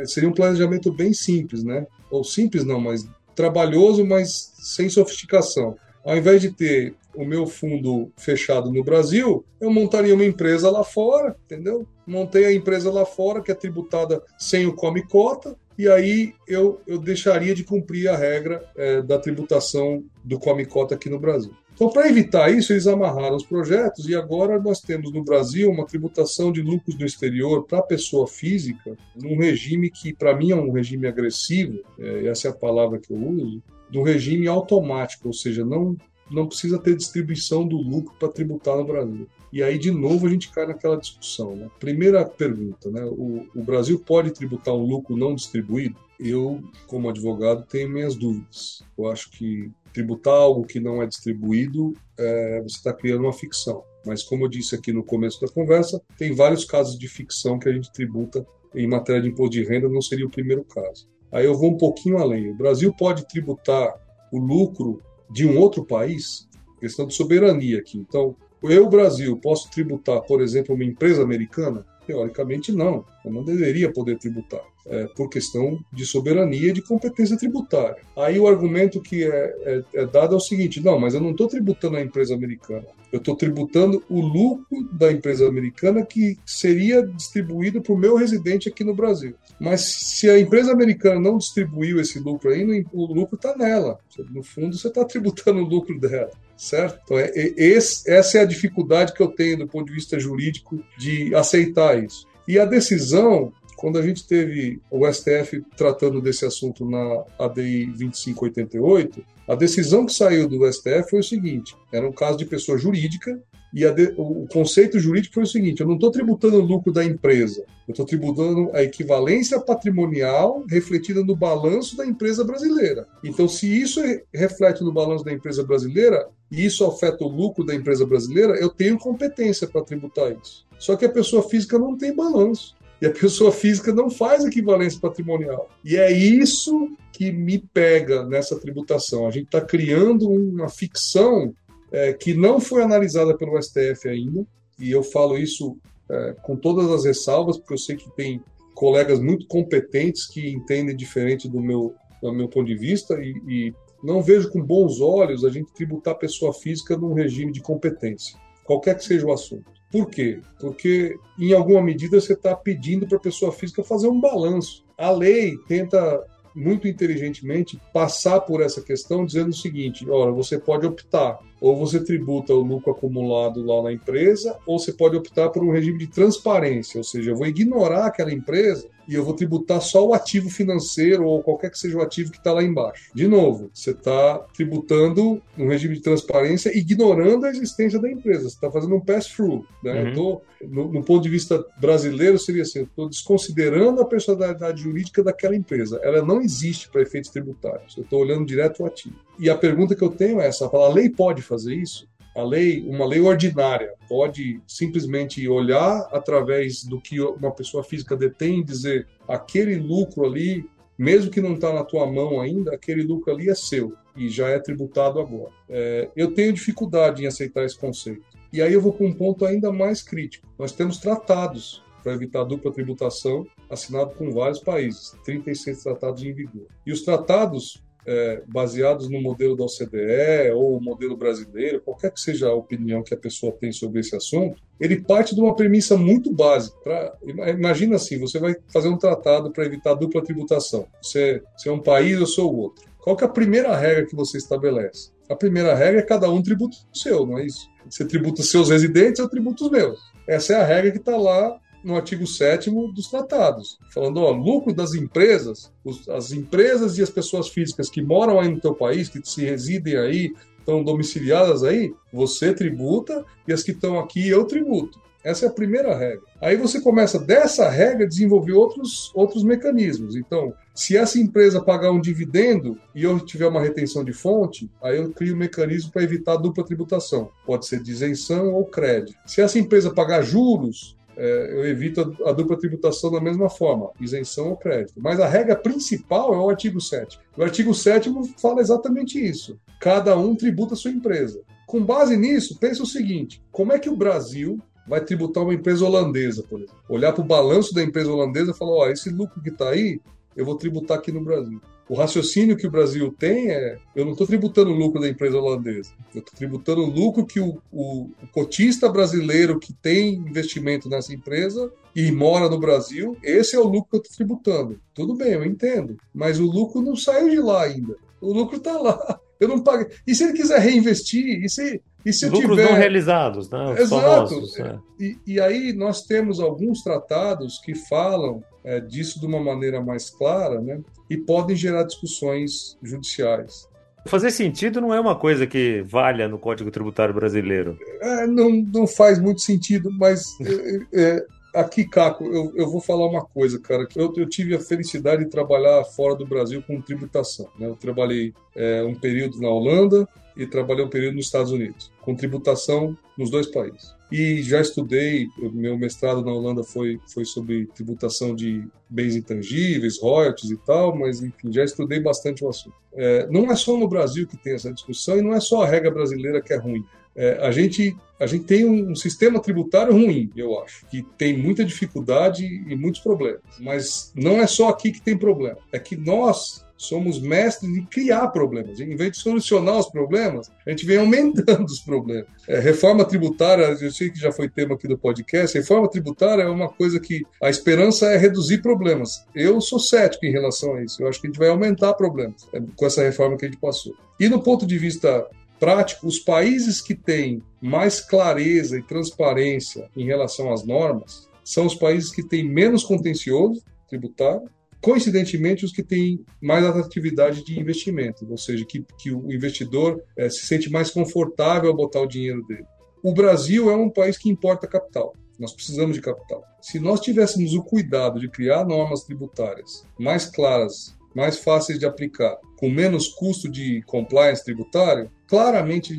seria um planejamento bem simples, né? Ou simples não, mas trabalhoso, mas sem sofisticação. Ao invés de ter o meu fundo fechado no Brasil, eu montaria uma empresa lá fora, entendeu? Montei a empresa lá fora, que é tributada sem o come cota, e aí eu, eu deixaria de cumprir a regra é, da tributação do Comicota aqui no Brasil. Então, para evitar isso, eles amarraram os projetos e agora nós temos no Brasil uma tributação de lucros no exterior para a pessoa física, num regime que, para mim, é um regime agressivo, é, essa é a palavra que eu uso, do regime automático, ou seja, não, não precisa ter distribuição do lucro para tributar no Brasil. E aí, de novo, a gente cai naquela discussão. Né? Primeira pergunta: né? o, o Brasil pode tributar um lucro não distribuído? Eu, como advogado, tenho minhas dúvidas. Eu acho que tributar algo que não é distribuído, é, você está criando uma ficção. Mas, como eu disse aqui no começo da conversa, tem vários casos de ficção que a gente tributa em matéria de imposto de renda, não seria o primeiro caso. Aí eu vou um pouquinho além. O Brasil pode tributar o lucro de um outro país? Questão de soberania aqui. Então, eu, Brasil, posso tributar, por exemplo, uma empresa americana? Teoricamente, não. Eu não deveria poder tributar, é, por questão de soberania e de competência tributária. Aí o argumento que é, é, é dado é o seguinte: não, mas eu não estou tributando a empresa americana. Eu estou tributando o lucro da empresa americana que seria distribuído para o meu residente aqui no Brasil. Mas se a empresa americana não distribuiu esse lucro ainda, o lucro está nela. No fundo, você está tributando o lucro dela certo? Então, é, é, esse, essa é a dificuldade que eu tenho do ponto de vista jurídico de aceitar isso. E a decisão, quando a gente teve o STF tratando desse assunto na ADI 2588, a decisão que saiu do STF foi o seguinte: era um caso de pessoa jurídica e de, o conceito jurídico foi o seguinte: eu não estou tributando o lucro da empresa, eu estou tributando a equivalência patrimonial refletida no balanço da empresa brasileira. Então, se isso reflete no balanço da empresa brasileira e isso afeta o lucro da empresa brasileira, eu tenho competência para tributar isso. Só que a pessoa física não tem balanço. E a pessoa física não faz equivalência patrimonial. E é isso que me pega nessa tributação. A gente está criando uma ficção é, que não foi analisada pelo STF ainda, e eu falo isso é, com todas as ressalvas, porque eu sei que tem colegas muito competentes que entendem diferente do meu, do meu ponto de vista, e, e não vejo com bons olhos a gente tributar pessoa física num regime de competência, qualquer que seja o assunto. Por quê? Porque, em alguma medida, você está pedindo para a pessoa física fazer um balanço. A lei tenta muito inteligentemente passar por essa questão dizendo o seguinte: olha, você pode optar, ou você tributa o lucro acumulado lá na empresa, ou você pode optar por um regime de transparência, ou seja, eu vou ignorar aquela empresa e eu vou tributar só o ativo financeiro ou qualquer que seja o ativo que está lá embaixo. De novo, você está tributando um regime de transparência ignorando a existência da empresa. Você está fazendo um pass-through. Né? Uhum. Tô, no, no, ponto de vista brasileiro, seria assim: estou desconsiderando a personalidade jurídica daquela empresa. Ela não existe para efeitos tributários. Eu estou olhando direto o ativo. E a pergunta que eu tenho é essa: a lei pode fazer isso? A lei, uma lei ordinária, pode simplesmente olhar através do que uma pessoa física detém e dizer aquele lucro ali, mesmo que não está na tua mão ainda, aquele lucro ali é seu e já é tributado agora. É, eu tenho dificuldade em aceitar esse conceito. E aí eu vou para um ponto ainda mais crítico. Nós temos tratados para evitar dupla tributação, assinado com vários países, 36 tratados em vigor. E os tratados é, baseados no modelo da OCDE ou modelo brasileiro, qualquer que seja a opinião que a pessoa tem sobre esse assunto, ele parte de uma premissa muito básica. Pra, imagina assim, você vai fazer um tratado para evitar dupla tributação. Você, você é um país, eu sou o outro. Qual que é a primeira regra que você estabelece? A primeira regra é cada um tributa o seu, não é isso? Você tributa os seus residentes, eu tributo os meus. Essa é a regra que está lá no artigo 7 dos tratados, falando, ó, lucro das empresas, os, as empresas e as pessoas físicas que moram aí no teu país, que se residem aí, estão domiciliadas aí, você tributa e as que estão aqui eu tributo. Essa é a primeira regra. Aí você começa dessa regra desenvolver outros, outros mecanismos. Então, se essa empresa pagar um dividendo e eu tiver uma retenção de fonte, aí eu crio um mecanismo para evitar dupla tributação. Pode ser de isenção ou crédito. Se essa empresa pagar juros, é, eu evito a, a, dupla tributação da mesma forma, isenção ou crédito. Mas a regra principal é o artigo 7. O artigo 7 fala exatamente isso. Cada um tributa a sua empresa. Com base nisso, pensa o seguinte: como é que o Brasil vai tributar uma empresa holandesa, por exemplo? Olhar para o balanço da empresa holandesa e falar: ó, esse lucro que está aí, eu vou tributar aqui no Brasil. O raciocínio que o Brasil tem é: eu não estou tributando o lucro da empresa holandesa, eu estou tributando o lucro que o, o, o, cotista brasileiro que tem investimento nessa empresa e mora no Brasil, esse é o lucro que eu estou tributando. Tudo bem, eu entendo, mas o lucro não saiu de lá ainda. O lucro está lá. Eu não paguei. E se ele quiser reinvestir? E se, e se Lucros tiver... não realizados, né? Exato. Famosos, é. e, e, aí nós temos alguns tratados que falam é, disso de uma maneira mais clara, né? E podem gerar discussões judiciais. Fazer sentido não é uma coisa que valha no Código Tributário Brasileiro. É, não, não faz muito sentido, mas <laughs> é, é aqui, Caco, eu, eu vou falar uma coisa, cara. Eu, eu tive a felicidade de trabalhar fora do Brasil com tributação. Né? Eu trabalhei é, um período na Holanda e trabalhei um período nos Estados Unidos, com tributação nos dois países. E já estudei, meu mestrado na Holanda foi, foi sobre tributação de bens intangíveis, royalties e tal, mas enfim, já estudei bastante o assunto. É, não é só no Brasil que tem essa discussão e não é só a regra brasileira que é ruim. É, a, gente, a gente tem um, sistema tributário ruim, eu acho, que tem muita dificuldade e muitos problemas. Mas não é só aqui que tem problema, é que nós somos mestres em criar problemas. Em vez de solucionar os problemas, a gente vem aumentando <laughs> os problemas. É, reforma tributária, eu sei que já foi tema aqui do podcast, reforma tributária é uma coisa que a esperança é reduzir problemas. Eu sou cético em relação a isso. Eu acho que a gente vai aumentar problemas é, com essa reforma que a gente passou. E no ponto de vista prático, os países que têm mais clareza e transparência em relação às normas são os países que têm menos contencioso tributário, coincidentemente os que têm mais atratividade de investimento, ou seja, que, que o investidor é, se sente mais confortável ao botar o dinheiro dele. O Brasil é um país que importa capital. Nós precisamos de capital. Se nós tivéssemos o cuidado de criar normas tributárias mais claras, mais fáceis de aplicar, com menos custo de compliance tributário, claramente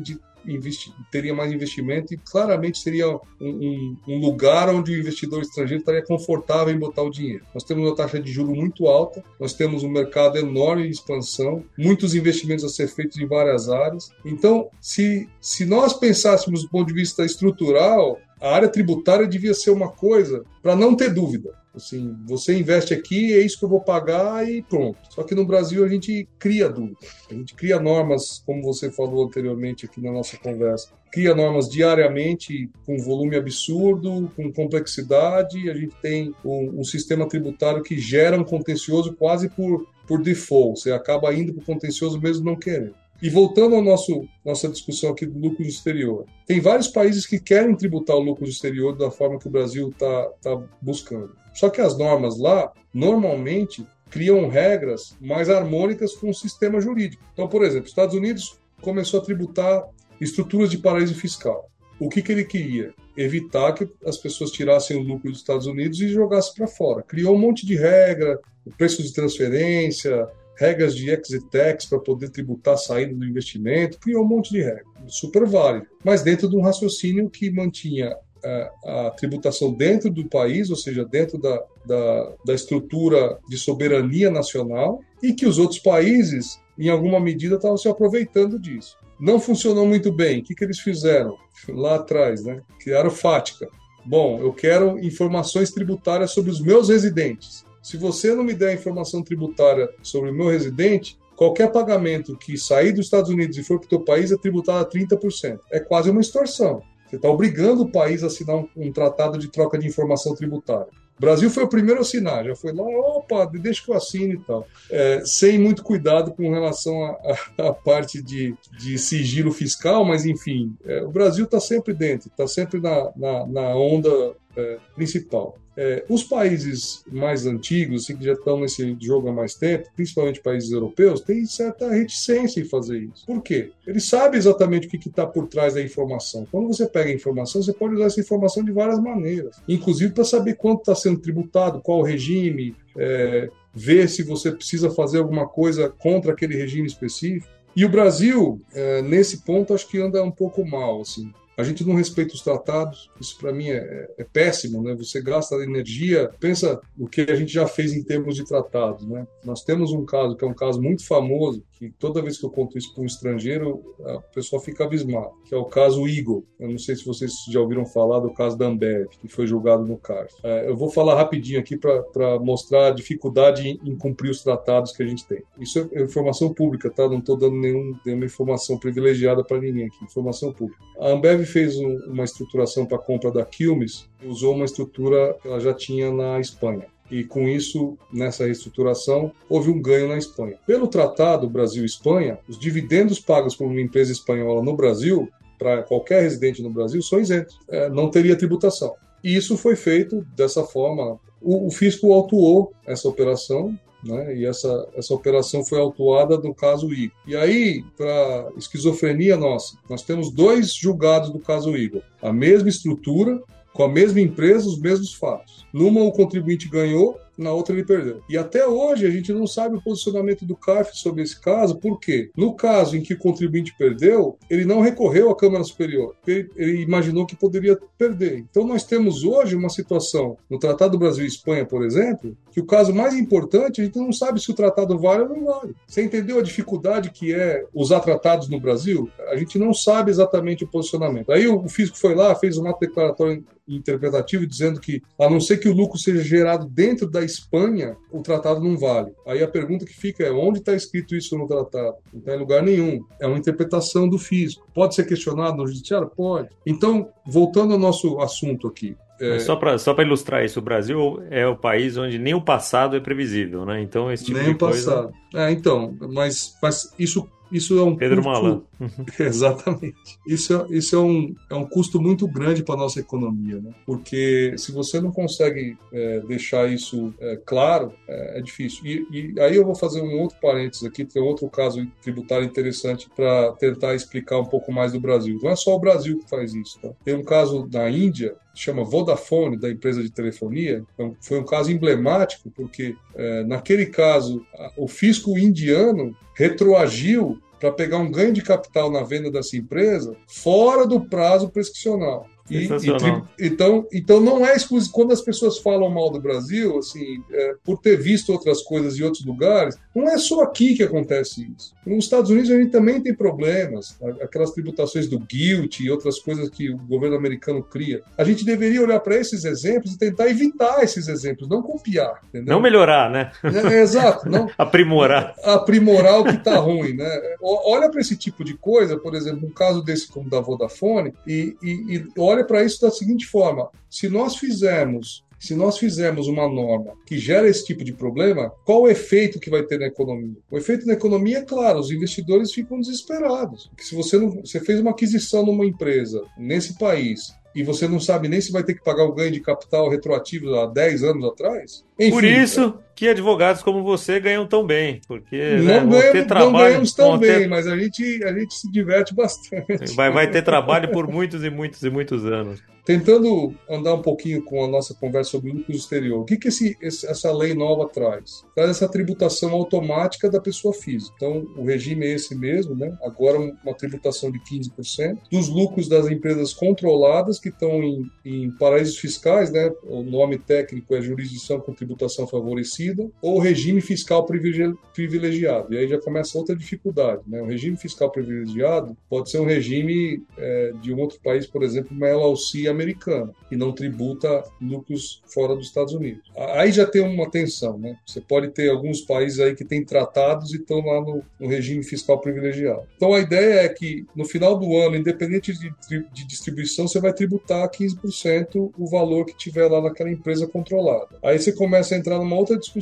investi teria mais investimento e claramente seria um, um, um, lugar onde o investidor estrangeiro estaria confortável em botar o dinheiro. Nós temos uma taxa de juro muito alta, nós temos um mercado enorme em expansão, muitos investimentos a ser feitos em várias áreas. Então, se, se nós pensássemos do ponto de vista estrutural, a área tributária devia ser uma coisa para não ter dúvida. Assim, você investe aqui, é isso que eu vou pagar e pronto. Só que no Brasil a gente cria dúvida. A gente cria normas, como você falou anteriormente aqui na nossa conversa, cria normas diariamente com volume absurdo, com complexidade. A gente tem um, um sistema tributário que gera um contencioso quase por, por default. Você acaba indo para o contencioso mesmo não querendo. E voltando à nossa discussão aqui do lucro exterior, tem vários países que querem tributar o lucro exterior da forma que o Brasil está tá buscando. Só que as normas lá, normalmente, criam regras mais harmônicas com o sistema jurídico. Então, por exemplo, os Estados Unidos começou a tributar estruturas de paraíso fiscal. O que, que ele queria? Evitar que as pessoas tirassem o lucro dos Estados Unidos e jogassem para fora. Criou um monte de regra, preço de transferência, regras de exit tax para poder tributar saída do investimento, criou um monte de regras, super válido, mas dentro de um raciocínio que mantinha a, a tributação dentro do país, ou seja, dentro da, da, da estrutura de soberania nacional, e que os outros países, em alguma medida, estavam se aproveitando disso. Não funcionou muito bem. O que, que eles fizeram lá atrás? Né? Criaram FATCA. Bom, eu quero informações tributárias sobre os meus residentes. Se você não me der informação tributária sobre o meu residente, qualquer pagamento que sair dos Estados Unidos e for para o teu país é tributado a 30%. É quase uma extorsão. Você está obrigando o país a assinar um, um, tratado de troca de informação tributária. O Brasil foi o primeiro a assinar, já foi lá, opa, deixa que eu assine e tal. É, sem muito cuidado com relação à parte de, de, sigilo fiscal, mas enfim, é, o Brasil está sempre dentro, está sempre na, na, na onda é, principal. É, os países mais antigos, assim, que já estão nesse jogo há mais tempo, principalmente países europeus, têm certa reticência em fazer isso. Por quê? Eles sabem exatamente o que está por trás da informação. Quando você pega a informação, você pode usar essa informação de várias maneiras, inclusive para saber quanto está sendo tributado, qual regime, é, ver se você precisa fazer alguma coisa contra aquele regime específico. E o Brasil, é, nesse ponto, acho que anda um pouco mal. Assim. A gente não respeita os tratados, isso para mim é, é, péssimo, né? Você gasta energia, pensa o que a gente já fez em termos de tratados, né? Nós temos um caso que é um caso muito famoso, que toda vez que eu conto isso para um estrangeiro, a pessoa fica abismada, que é o caso Eagle. Eu não sei se vocês já ouviram falar do caso da Ambev, que foi julgado no CARF. É, eu vou falar rapidinho aqui para mostrar a dificuldade em, em, cumprir os tratados que a gente tem. Isso é informação pública, tá? Não estou dando nenhum, nenhuma informação privilegiada para ninguém aqui, informação pública. A Ambev fez um, uma estruturação para compra da Quilmes usou uma estrutura que ela já tinha na Espanha e com isso, nessa reestruturação, houve um ganho na Espanha. Pelo tratado Brasil-Espanha, os dividendos pagos por uma empresa espanhola no Brasil, para qualquer residente no Brasil, são isentos, é, não teria tributação. E isso foi feito dessa forma. O, o fisco autuou essa operação né? E essa, essa operação foi autuada no caso Igor. E aí, para esquizofrenia nossa, nós temos dois julgados do caso Igor. A mesma estrutura, com a mesma empresa, os mesmos fatos. Numa o contribuinte ganhou, na outra ele perdeu. E até hoje a gente não sabe o posicionamento do CARF sobre esse caso, por quê? No caso em que o contribuinte perdeu, ele não recorreu à Câmara Superior, ele, ele imaginou que poderia perder. Então nós temos hoje uma situação, no Tratado Brasil e Espanha, por exemplo, que o caso mais importante, a gente não sabe se o tratado vale ou não vale. Você entendeu a dificuldade que é usar tratados no Brasil? A gente não sabe exatamente o posicionamento. Aí o, físico foi lá, fez uma declaratória interpretativo dizendo que, a não ser que o lucro seja gerado dentro da Espanha, o tratado não vale. Aí a pergunta que fica é: onde está escrito isso no tratado? Não está em lugar nenhum. É uma interpretação do físico. Pode ser questionado no judiciário? Pode. Então, voltando ao nosso assunto aqui. É... Só para só ilustrar isso, o Brasil é o país onde nem o passado é previsível, né? Então, esse tipo nem de coisa... Nem o passado. É, então, mas, mas isso isso é um Pedro custo... Malan. <laughs> Exatamente. Isso, é, isso é, um, é um custo muito grande para a nossa economia, né? porque se você não consegue é, deixar isso é, claro, é, é difícil. E, e, aí eu vou fazer um outro parênteses aqui, tem outro caso tributário interessante para tentar explicar um pouco mais do Brasil. Não é só o Brasil que faz isso. Tá? Tem um caso na Índia chama Vodafone, da empresa de telefonia. Então, foi um caso emblemático, porque é, naquele caso o fisco indiano retroagiu para pegar um ganho de capital na venda dessa empresa fora do prazo prescricional. E, e, então, então não é exclusivo. Quando as pessoas falam mal do Brasil, assim, é, por ter visto outras coisas em outros lugares, não é só aqui que acontece isso. Nos Estados Unidos a gente também tem problemas, aquelas tributações do guilt e outras coisas que o governo americano cria. A gente deveria olhar para esses exemplos e tentar evitar esses exemplos, não copiar. Entendeu? Não melhorar, né? É, é, exato. Não, <laughs> aprimorar. Aprimorar o que está ruim, né? Olha para esse tipo de coisa, por exemplo, um caso desse como da Vodafone, e, e, e olha olha para isso da seguinte forma: se nós fizermos se nós fizermos uma norma que gera esse tipo de problema, qual o efeito que vai ter na economia? O efeito na economia é claro, os investidores ficam desesperados. Porque se você não, você fez uma aquisição numa empresa nesse país e você não sabe nem se vai ter que pagar o ganho de capital retroativo há 10 anos atrás. Enfim, Por isso que advogados como você ganham tão bem, porque não, né, ganhamos, ter trabalho, não ganhamos tão bem, ter... mas a gente, a gente se diverte bastante. Vai, vai ter trabalho por muitos e muitos e muitos anos. Tentando andar um pouquinho com a nossa conversa sobre lucro exterior, o que, que esse, essa lei nova traz? Traz essa tributação automática da pessoa física. Então, o regime é esse mesmo, né? agora uma tributação de 15%, dos lucros das empresas controladas que estão em, em paraísos fiscais, né? o nome técnico é jurisdição com tributação favorecida, ou regime fiscal privilegiado. E aí já começa outra dificuldade. Né? O regime fiscal privilegiado pode ser um regime é, de um outro país, por exemplo, uma LLC americana, que não tributa lucros fora dos Estados Unidos. Aí já tem uma tensão. Né? Você pode ter alguns países aí que têm tratados e estão lá no, no regime fiscal privilegiado. Então a ideia é que no final do ano, independente de, de distribuição, você vai tributar 15% o valor que tiver lá naquela empresa controlada. Aí você começa a entrar numa outra discussão.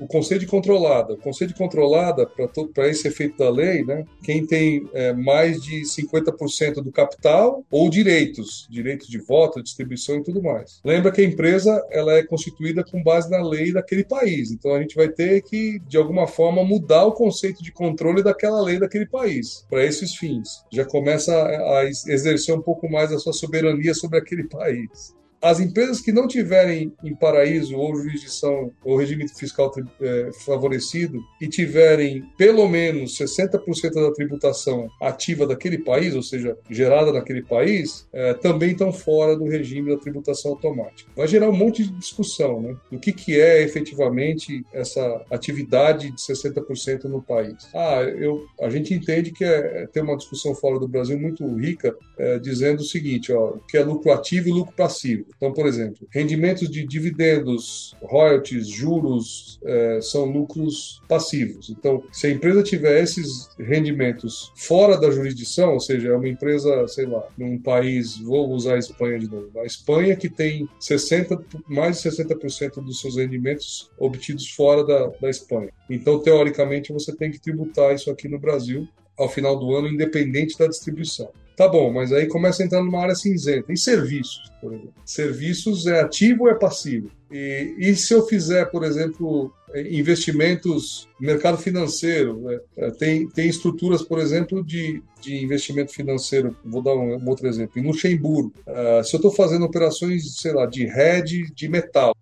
O conceito de controlada. O conceito de controlada, para esse efeito da lei, né, quem tem é, mais de 50% do capital ou direitos, direitos de voto, distribuição e tudo mais. Lembra que a empresa ela é constituída com base na lei daquele país. Então a gente vai ter que, de alguma forma, mudar o conceito de controle daquela lei daquele país para esses fins. Já começa a exercer um pouco mais a sua soberania sobre aquele <laughs> país. As empresas que não tiverem em paraíso ou jurisdição ou regime fiscal é, favorecido e tiverem pelo menos 60% da tributação ativa daquele país, ou seja, gerada naquele país, é, também estão fora do regime da tributação automática. Vai gerar um monte de discussão, né? Do que, que é efetivamente essa atividade de 60% no país. Ah, eu, a gente entende que é, é tem uma discussão fora do Brasil muito rica, é, dizendo o seguinte, ó, que é lucro ativo e lucro passivo. Então, por exemplo, rendimentos de dividendos, royalties, juros, é, são lucros passivos. Então, se a empresa tiver esses rendimentos fora da jurisdição, ou seja, é uma empresa, sei lá, num país, vou usar a Espanha de novo, a Espanha que tem 60, mais de 60% dos seus rendimentos obtidos fora da, da Espanha. Então, teoricamente, você tem que tributar isso aqui no Brasil ao final do ano, independente da distribuição. Tá bom, mas aí começa a entrar numa área cinzenta. E serviços, por exemplo? Serviços é ativo ou é passivo? E, e se eu fizer, por exemplo, investimentos no mercado financeiro? Né? É, tem, tem estruturas, por exemplo, de, de investimento financeiro. Vou dar um, um outro exemplo. Em Luxemburgo, uh, se eu estou fazendo operações, sei lá, de hedge de metal.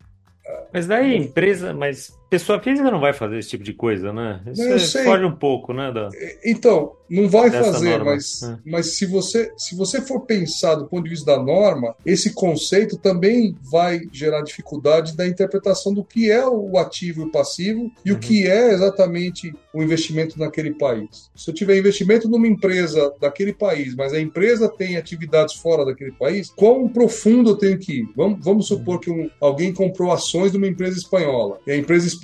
Mas daí empresa, mas pessoa física não vai fazer esse tipo de coisa, né? Isso é, foge um pouco, né? Da... Então, não vai fazer, norma. mas, é. mas se, você, se você for pensar do ponto de vista da norma, esse conceito também vai gerar dificuldade da interpretação do que é o ativo e o passivo e uhum. o que é exatamente o investimento naquele país. Se eu tiver investimento numa empresa daquele país, mas a empresa tem atividades fora daquele país, quão profundo eu tenho que ir? Vamos, vamos supor uhum. que um, alguém comprou ações de uma empresa espanhola e a empresa espanhola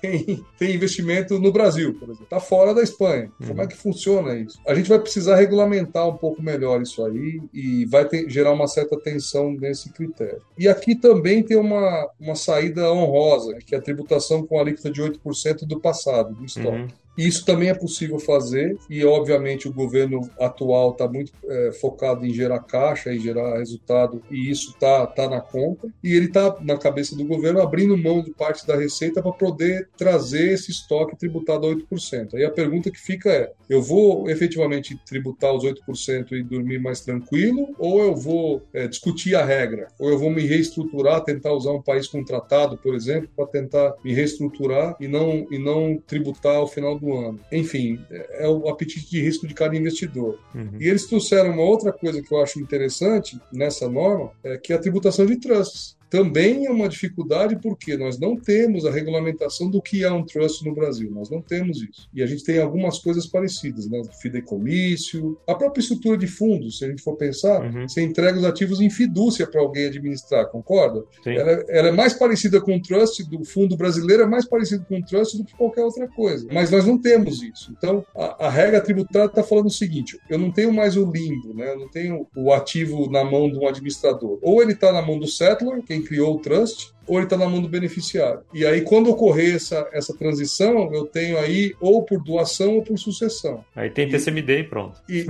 tem, tem investimento no Brasil, por exemplo. Está fora da Espanha. Uhum. Como é que funciona isso? A gente vai precisar regulamentar um pouco melhor isso aí e vai ter, gerar uma certa tensão nesse critério. E aqui também tem uma, uma saída honrosa, que é a tributação com alíquota de 8% do passado, do estoque. Uhum. Isso também é possível fazer e, obviamente, o governo atual está muito é, focado em gerar caixa e gerar resultado e isso está tá na conta. E ele está, na cabeça do governo, abrindo mão de parte da receita para poder trazer esse estoque tributado a 8%. Aí a pergunta que fica é: eu vou efetivamente tributar os 8% e dormir mais tranquilo ou eu vou é, discutir a regra? Ou eu vou me reestruturar, tentar usar um país contratado, por exemplo, para tentar me reestruturar e não, e não tributar ao final do ano. Enfim, é o apetite de risco de cada investidor. Uhum. E eles trouxeram uma outra coisa que eu acho interessante nessa norma, é que é a tributação de trusts também é uma dificuldade porque nós não temos a regulamentação do que é um trust no Brasil. Nós não temos isso. E a gente tem algumas coisas parecidas, né? Fideicommício, a própria estrutura de fundos, se a gente for pensar, uhum. você entrega os ativos em fidúcia para alguém administrar, concorda? Ela, ela, é mais parecida com o trust do fundo brasileiro, é mais parecido com o trust do que qualquer outra coisa. Mas nós não temos isso. Então, a, a regra tributária está falando o seguinte: eu não tenho mais o limbo, né? Eu não tenho o ativo na mão de um administrador. Ou ele está na mão do settler, quem criou o trust, ou ele está na mão do beneficiário. E aí, quando ocorrer essa, essa transição, eu tenho aí ou por doação ou por sucessão. Aí tem TCMD e, pronto. E,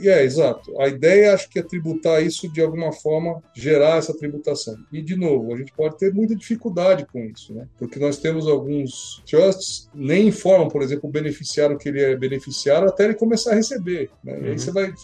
e, é, exato. A ideia, acho que é tributar isso de alguma forma, gerar essa tributação. E, de novo, a gente pode ter muita dificuldade com isso, né? Porque nós temos alguns trusts, nem informam, por exemplo, o beneficiário que ele é beneficiário até ele começar a receber. Né? Uhum. aí você vai.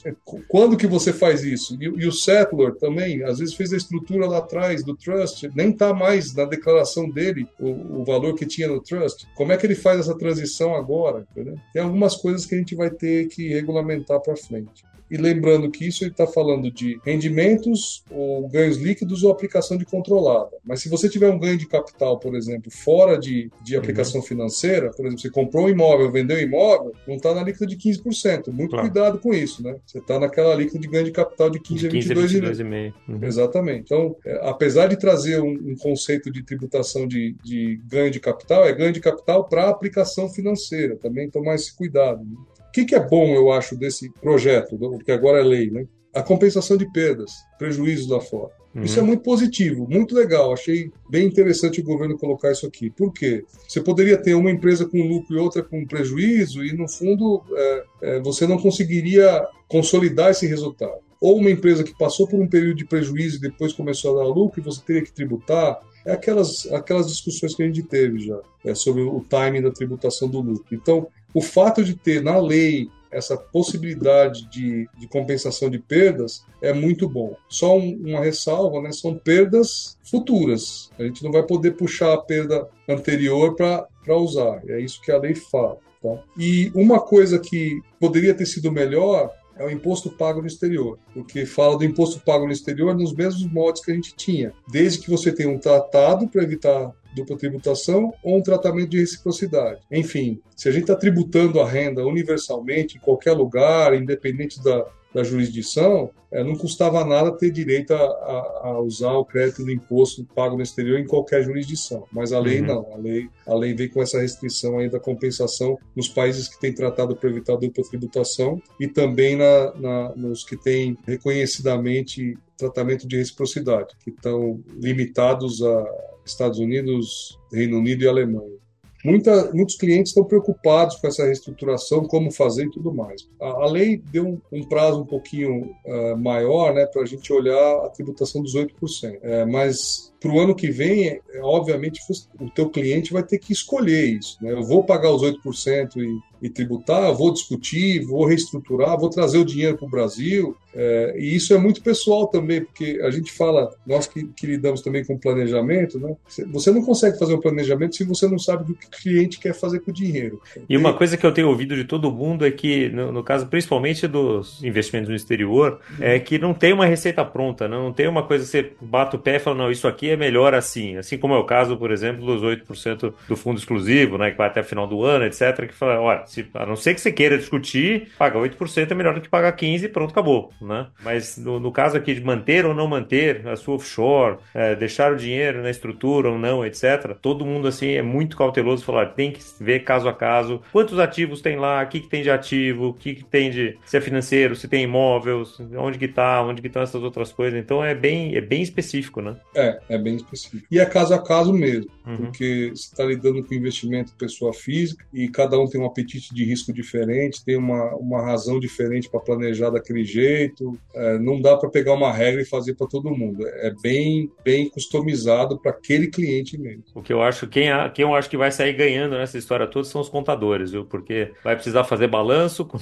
Quando que você faz isso? E, e o settler também, às vezes fez a estrutura lá atrás do trust, nem está mais mais na declaração dele o, o, valor que tinha no trust. Como é que ele faz essa transição agora? Entendeu? Tem algumas coisas que a gente vai ter que regulamentar para frente. E lembrando que isso ele está falando de rendimentos ou ganhos líquidos ou aplicação de controlada. Mas se você tiver um ganho de capital, por exemplo, fora de, de aplicação uhum. financeira, por exemplo, você comprou um imóvel, vendeu um imóvel, não está na líquida de 15%. Muito claro. cuidado com isso, né? Você está naquela líquida de ganho de capital de 15, de 15 a 22,5%. Uhum. Exatamente. Então, é, apesar de trazer um, um, conceito de tributação de, de ganho de capital, é ganho de capital para aplicação financeira. Também tomar esse cuidado. Né? O que, que, é bom, eu acho, desse projeto, que agora é lei, né? A compensação de perdas, prejuízos lá fora. Uhum. Isso é muito positivo, muito legal. Achei bem interessante o governo colocar isso aqui. Por quê? Você poderia ter uma empresa com lucro e outra com prejuízo, e no fundo é, é, você não conseguiria consolidar esse resultado. Ou uma empresa que passou por um período de prejuízo e depois começou a dar lucro e você teria que tributar. É aquelas, aquelas discussões que a gente teve já é, sobre o timing da tributação do lucro. Então, o fato de ter na lei essa possibilidade de, de compensação de perdas é muito bom. Só um, uma ressalva, né? São perdas futuras. A gente não vai poder puxar a perda anterior para usar. É isso que a lei fala. Tá? E uma coisa que poderia ter sido melhor é o imposto pago no exterior, porque fala do imposto pago no exterior nos mesmos modos que a gente tinha, desde que você tenha um tratado para evitar dupla tributação ou um tratamento de reciprocidade. Enfim, se a gente está tributando a renda universalmente, em qualquer lugar, independente da, da jurisdição, é, não custava nada ter direito a, a, a, usar o crédito do imposto pago no exterior em qualquer jurisdição. Mas a lei uhum. não. A lei, a lei vem com essa restrição aí da compensação nos países que têm tratado para evitar dupla tributação e também na, na, nos que têm reconhecidamente tratamento de reciprocidade, que estão limitados a Estados Unidos, Reino Unido e Alemanha. Muita, muitos clientes estão preocupados com essa reestruturação, como fazer e tudo mais. A, a lei deu um, um, prazo um pouquinho uh, maior né, para a gente olhar a tributação dos 8%. É, mas para o ano que vem, é, obviamente, o teu cliente vai ter que escolher isso. Né? Eu vou pagar os 8% e e tributar, vou discutir, vou reestruturar, vou trazer o dinheiro para o Brasil. É, e isso é muito pessoal também, porque a gente fala, nós que, que, lidamos também com planejamento, né? Você não consegue fazer um planejamento se você não sabe o que o cliente quer fazer com o dinheiro. E uma coisa que eu tenho ouvido de todo mundo é que, no, no caso principalmente dos investimentos no exterior, é que não tem uma receita pronta, não, não tem uma coisa que você bate o pé e fala, não, isso aqui é melhor assim. Assim como é o caso, por exemplo, dos 8% do fundo exclusivo, né, que vai até o final do ano, etc., que fala, olha, se, a não ser que você queira discutir, pagar 8% é melhor do que pagar 15% e pronto, acabou. Né? Mas no, no caso aqui de manter ou não manter a sua offshore, é, deixar o dinheiro na estrutura ou não, etc., todo mundo assim é muito cauteloso falar, tem que ver caso a caso, quantos ativos tem lá, o que, que tem de ativo, o que, que tem de se é financeiro, se tem imóvel, onde que tá, onde que estão essas outras coisas. Então é bem, é bem específico, né? É, é bem específico. E é caso a caso mesmo, uhum. porque você está lidando com investimento pessoa física e cada um tem um apetite de risco diferente, tem uma, uma razão diferente para planejar daquele jeito. É, não dá para pegar uma regra e fazer para todo mundo. É bem, bem customizado para aquele cliente mesmo. O que eu acho, quem, quem eu acho que vai sair ganhando nessa história toda são os contadores, viu? Porque vai precisar fazer balanço <laughs> com,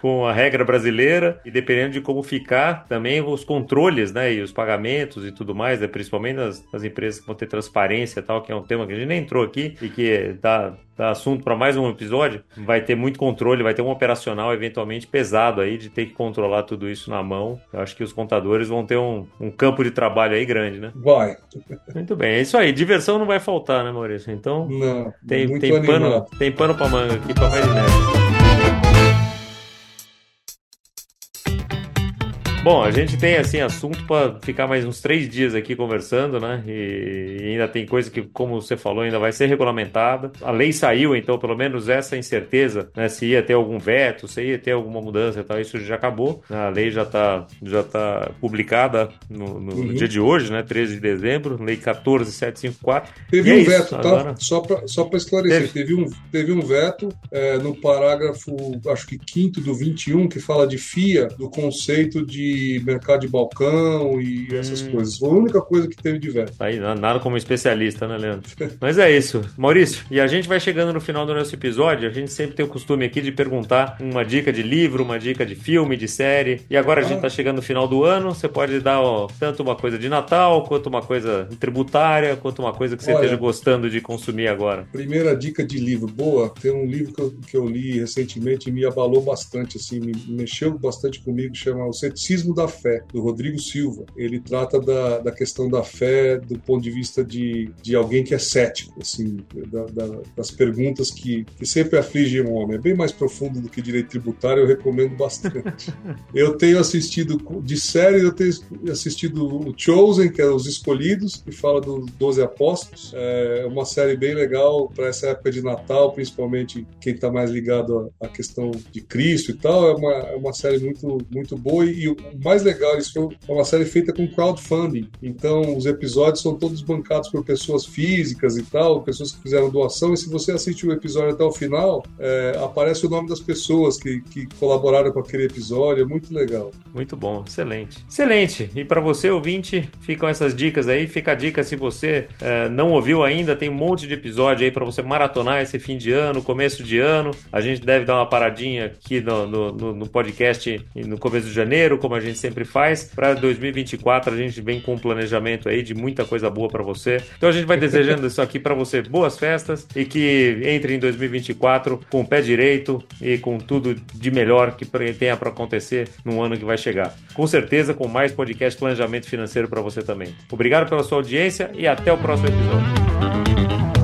com a regra brasileira e dependendo de como ficar, também os controles, né? E os pagamentos e tudo mais, né? principalmente nas, nas empresas que vão ter transparência e tal, que é um tema que a gente nem entrou aqui e que dá, dá assunto para mais um episódio vai ter muito controle, vai ter um operacional eventualmente pesado aí de ter que controlar tudo isso na mão. Eu acho que os contadores vão ter um, um campo de trabalho aí grande, né? Vai. Muito bem, é isso aí. Diversão não vai faltar, né, Maurício? Então, não, tem, tem, pano, tem pano pra manga aqui pra mais neve. Bom, a gente tem assim assunto para ficar mais uns três dias aqui conversando, né? E, ainda tem coisa que, como você falou, ainda vai ser regulamentada. A lei saiu, então pelo menos essa incerteza, né? Se ia ter algum veto, se ia ter alguma mudança e tal, isso já acabou. A lei já está já tá publicada no, no, uhum. dia de hoje, né? 13 de dezembro, lei 14754. Teve e um é veto, tá? Agora... Só para só esclarecer, teve. teve. um, teve um veto é, no parágrafo, acho que quinto do 21, que fala de FIA, do conceito de mercado de balcão e essas hum. coisas. Foi a única coisa que teve de velho. Aí, nada como especialista, né, Leandro? Mas é isso. Maurício, e a gente vai chegando no final do nosso episódio. A gente sempre tem o costume aqui de perguntar uma dica de livro, uma dica de filme, de série. E agora a gente está chegando no final do ano. Você pode dar ó, tanto uma coisa de Natal, quanto uma coisa tributária, quanto uma coisa que você Olha, esteja gostando de consumir agora. Primeira dica de livro boa. Tem um livro que eu, que eu li recentemente e me abalou bastante, assim, me mexeu bastante comigo, chama O Ceticismo Da Fé, do Rodrigo Silva. Ele trata da, da questão da fé do ponto de vista de, de alguém que é cético, assim, da, da, das perguntas que, que sempre afligem o homem. É bem mais profundo do que direito tributário, eu recomendo bastante. <laughs> eu tenho assistido, de série, eu tenho assistido o Chosen, que é Os Escolhidos, que fala dos Doze Apóstolos. É uma série bem legal para essa época de Natal, principalmente quem está mais ligado à, questão de Cristo e tal. É uma, é uma série muito, muito boa e, mais legal, isso foi uma série feita com crowdfunding. Então, os episódios são todos bancados por pessoas físicas e tal, pessoas que fizeram doação. E se você assiste o episódio até o final, é, aparece o nome das pessoas que, que colaboraram com aquele episódio. É muito legal. Muito bom, excelente. Excelente. E para você, ouvinte, ficam essas dicas aí. Fica a dica se você é, não ouviu ainda, tem um monte de episódio aí para você maratonar esse fim de ano, começo de ano. A gente deve dar uma paradinha aqui no, no, no podcast no começo de janeiro, como a gente sempre faz. Para 2024 a gente vem com um planejamento aí de muita coisa boa para você. Então a gente vai desejando <laughs> isso aqui para você, boas festas e que entre em 2024 com o pé direito e com tudo de melhor que tenha para acontecer no ano que vai chegar. Com certeza com mais podcast planejamento financeiro para você também. Obrigado pela sua audiência e até o próximo episódio.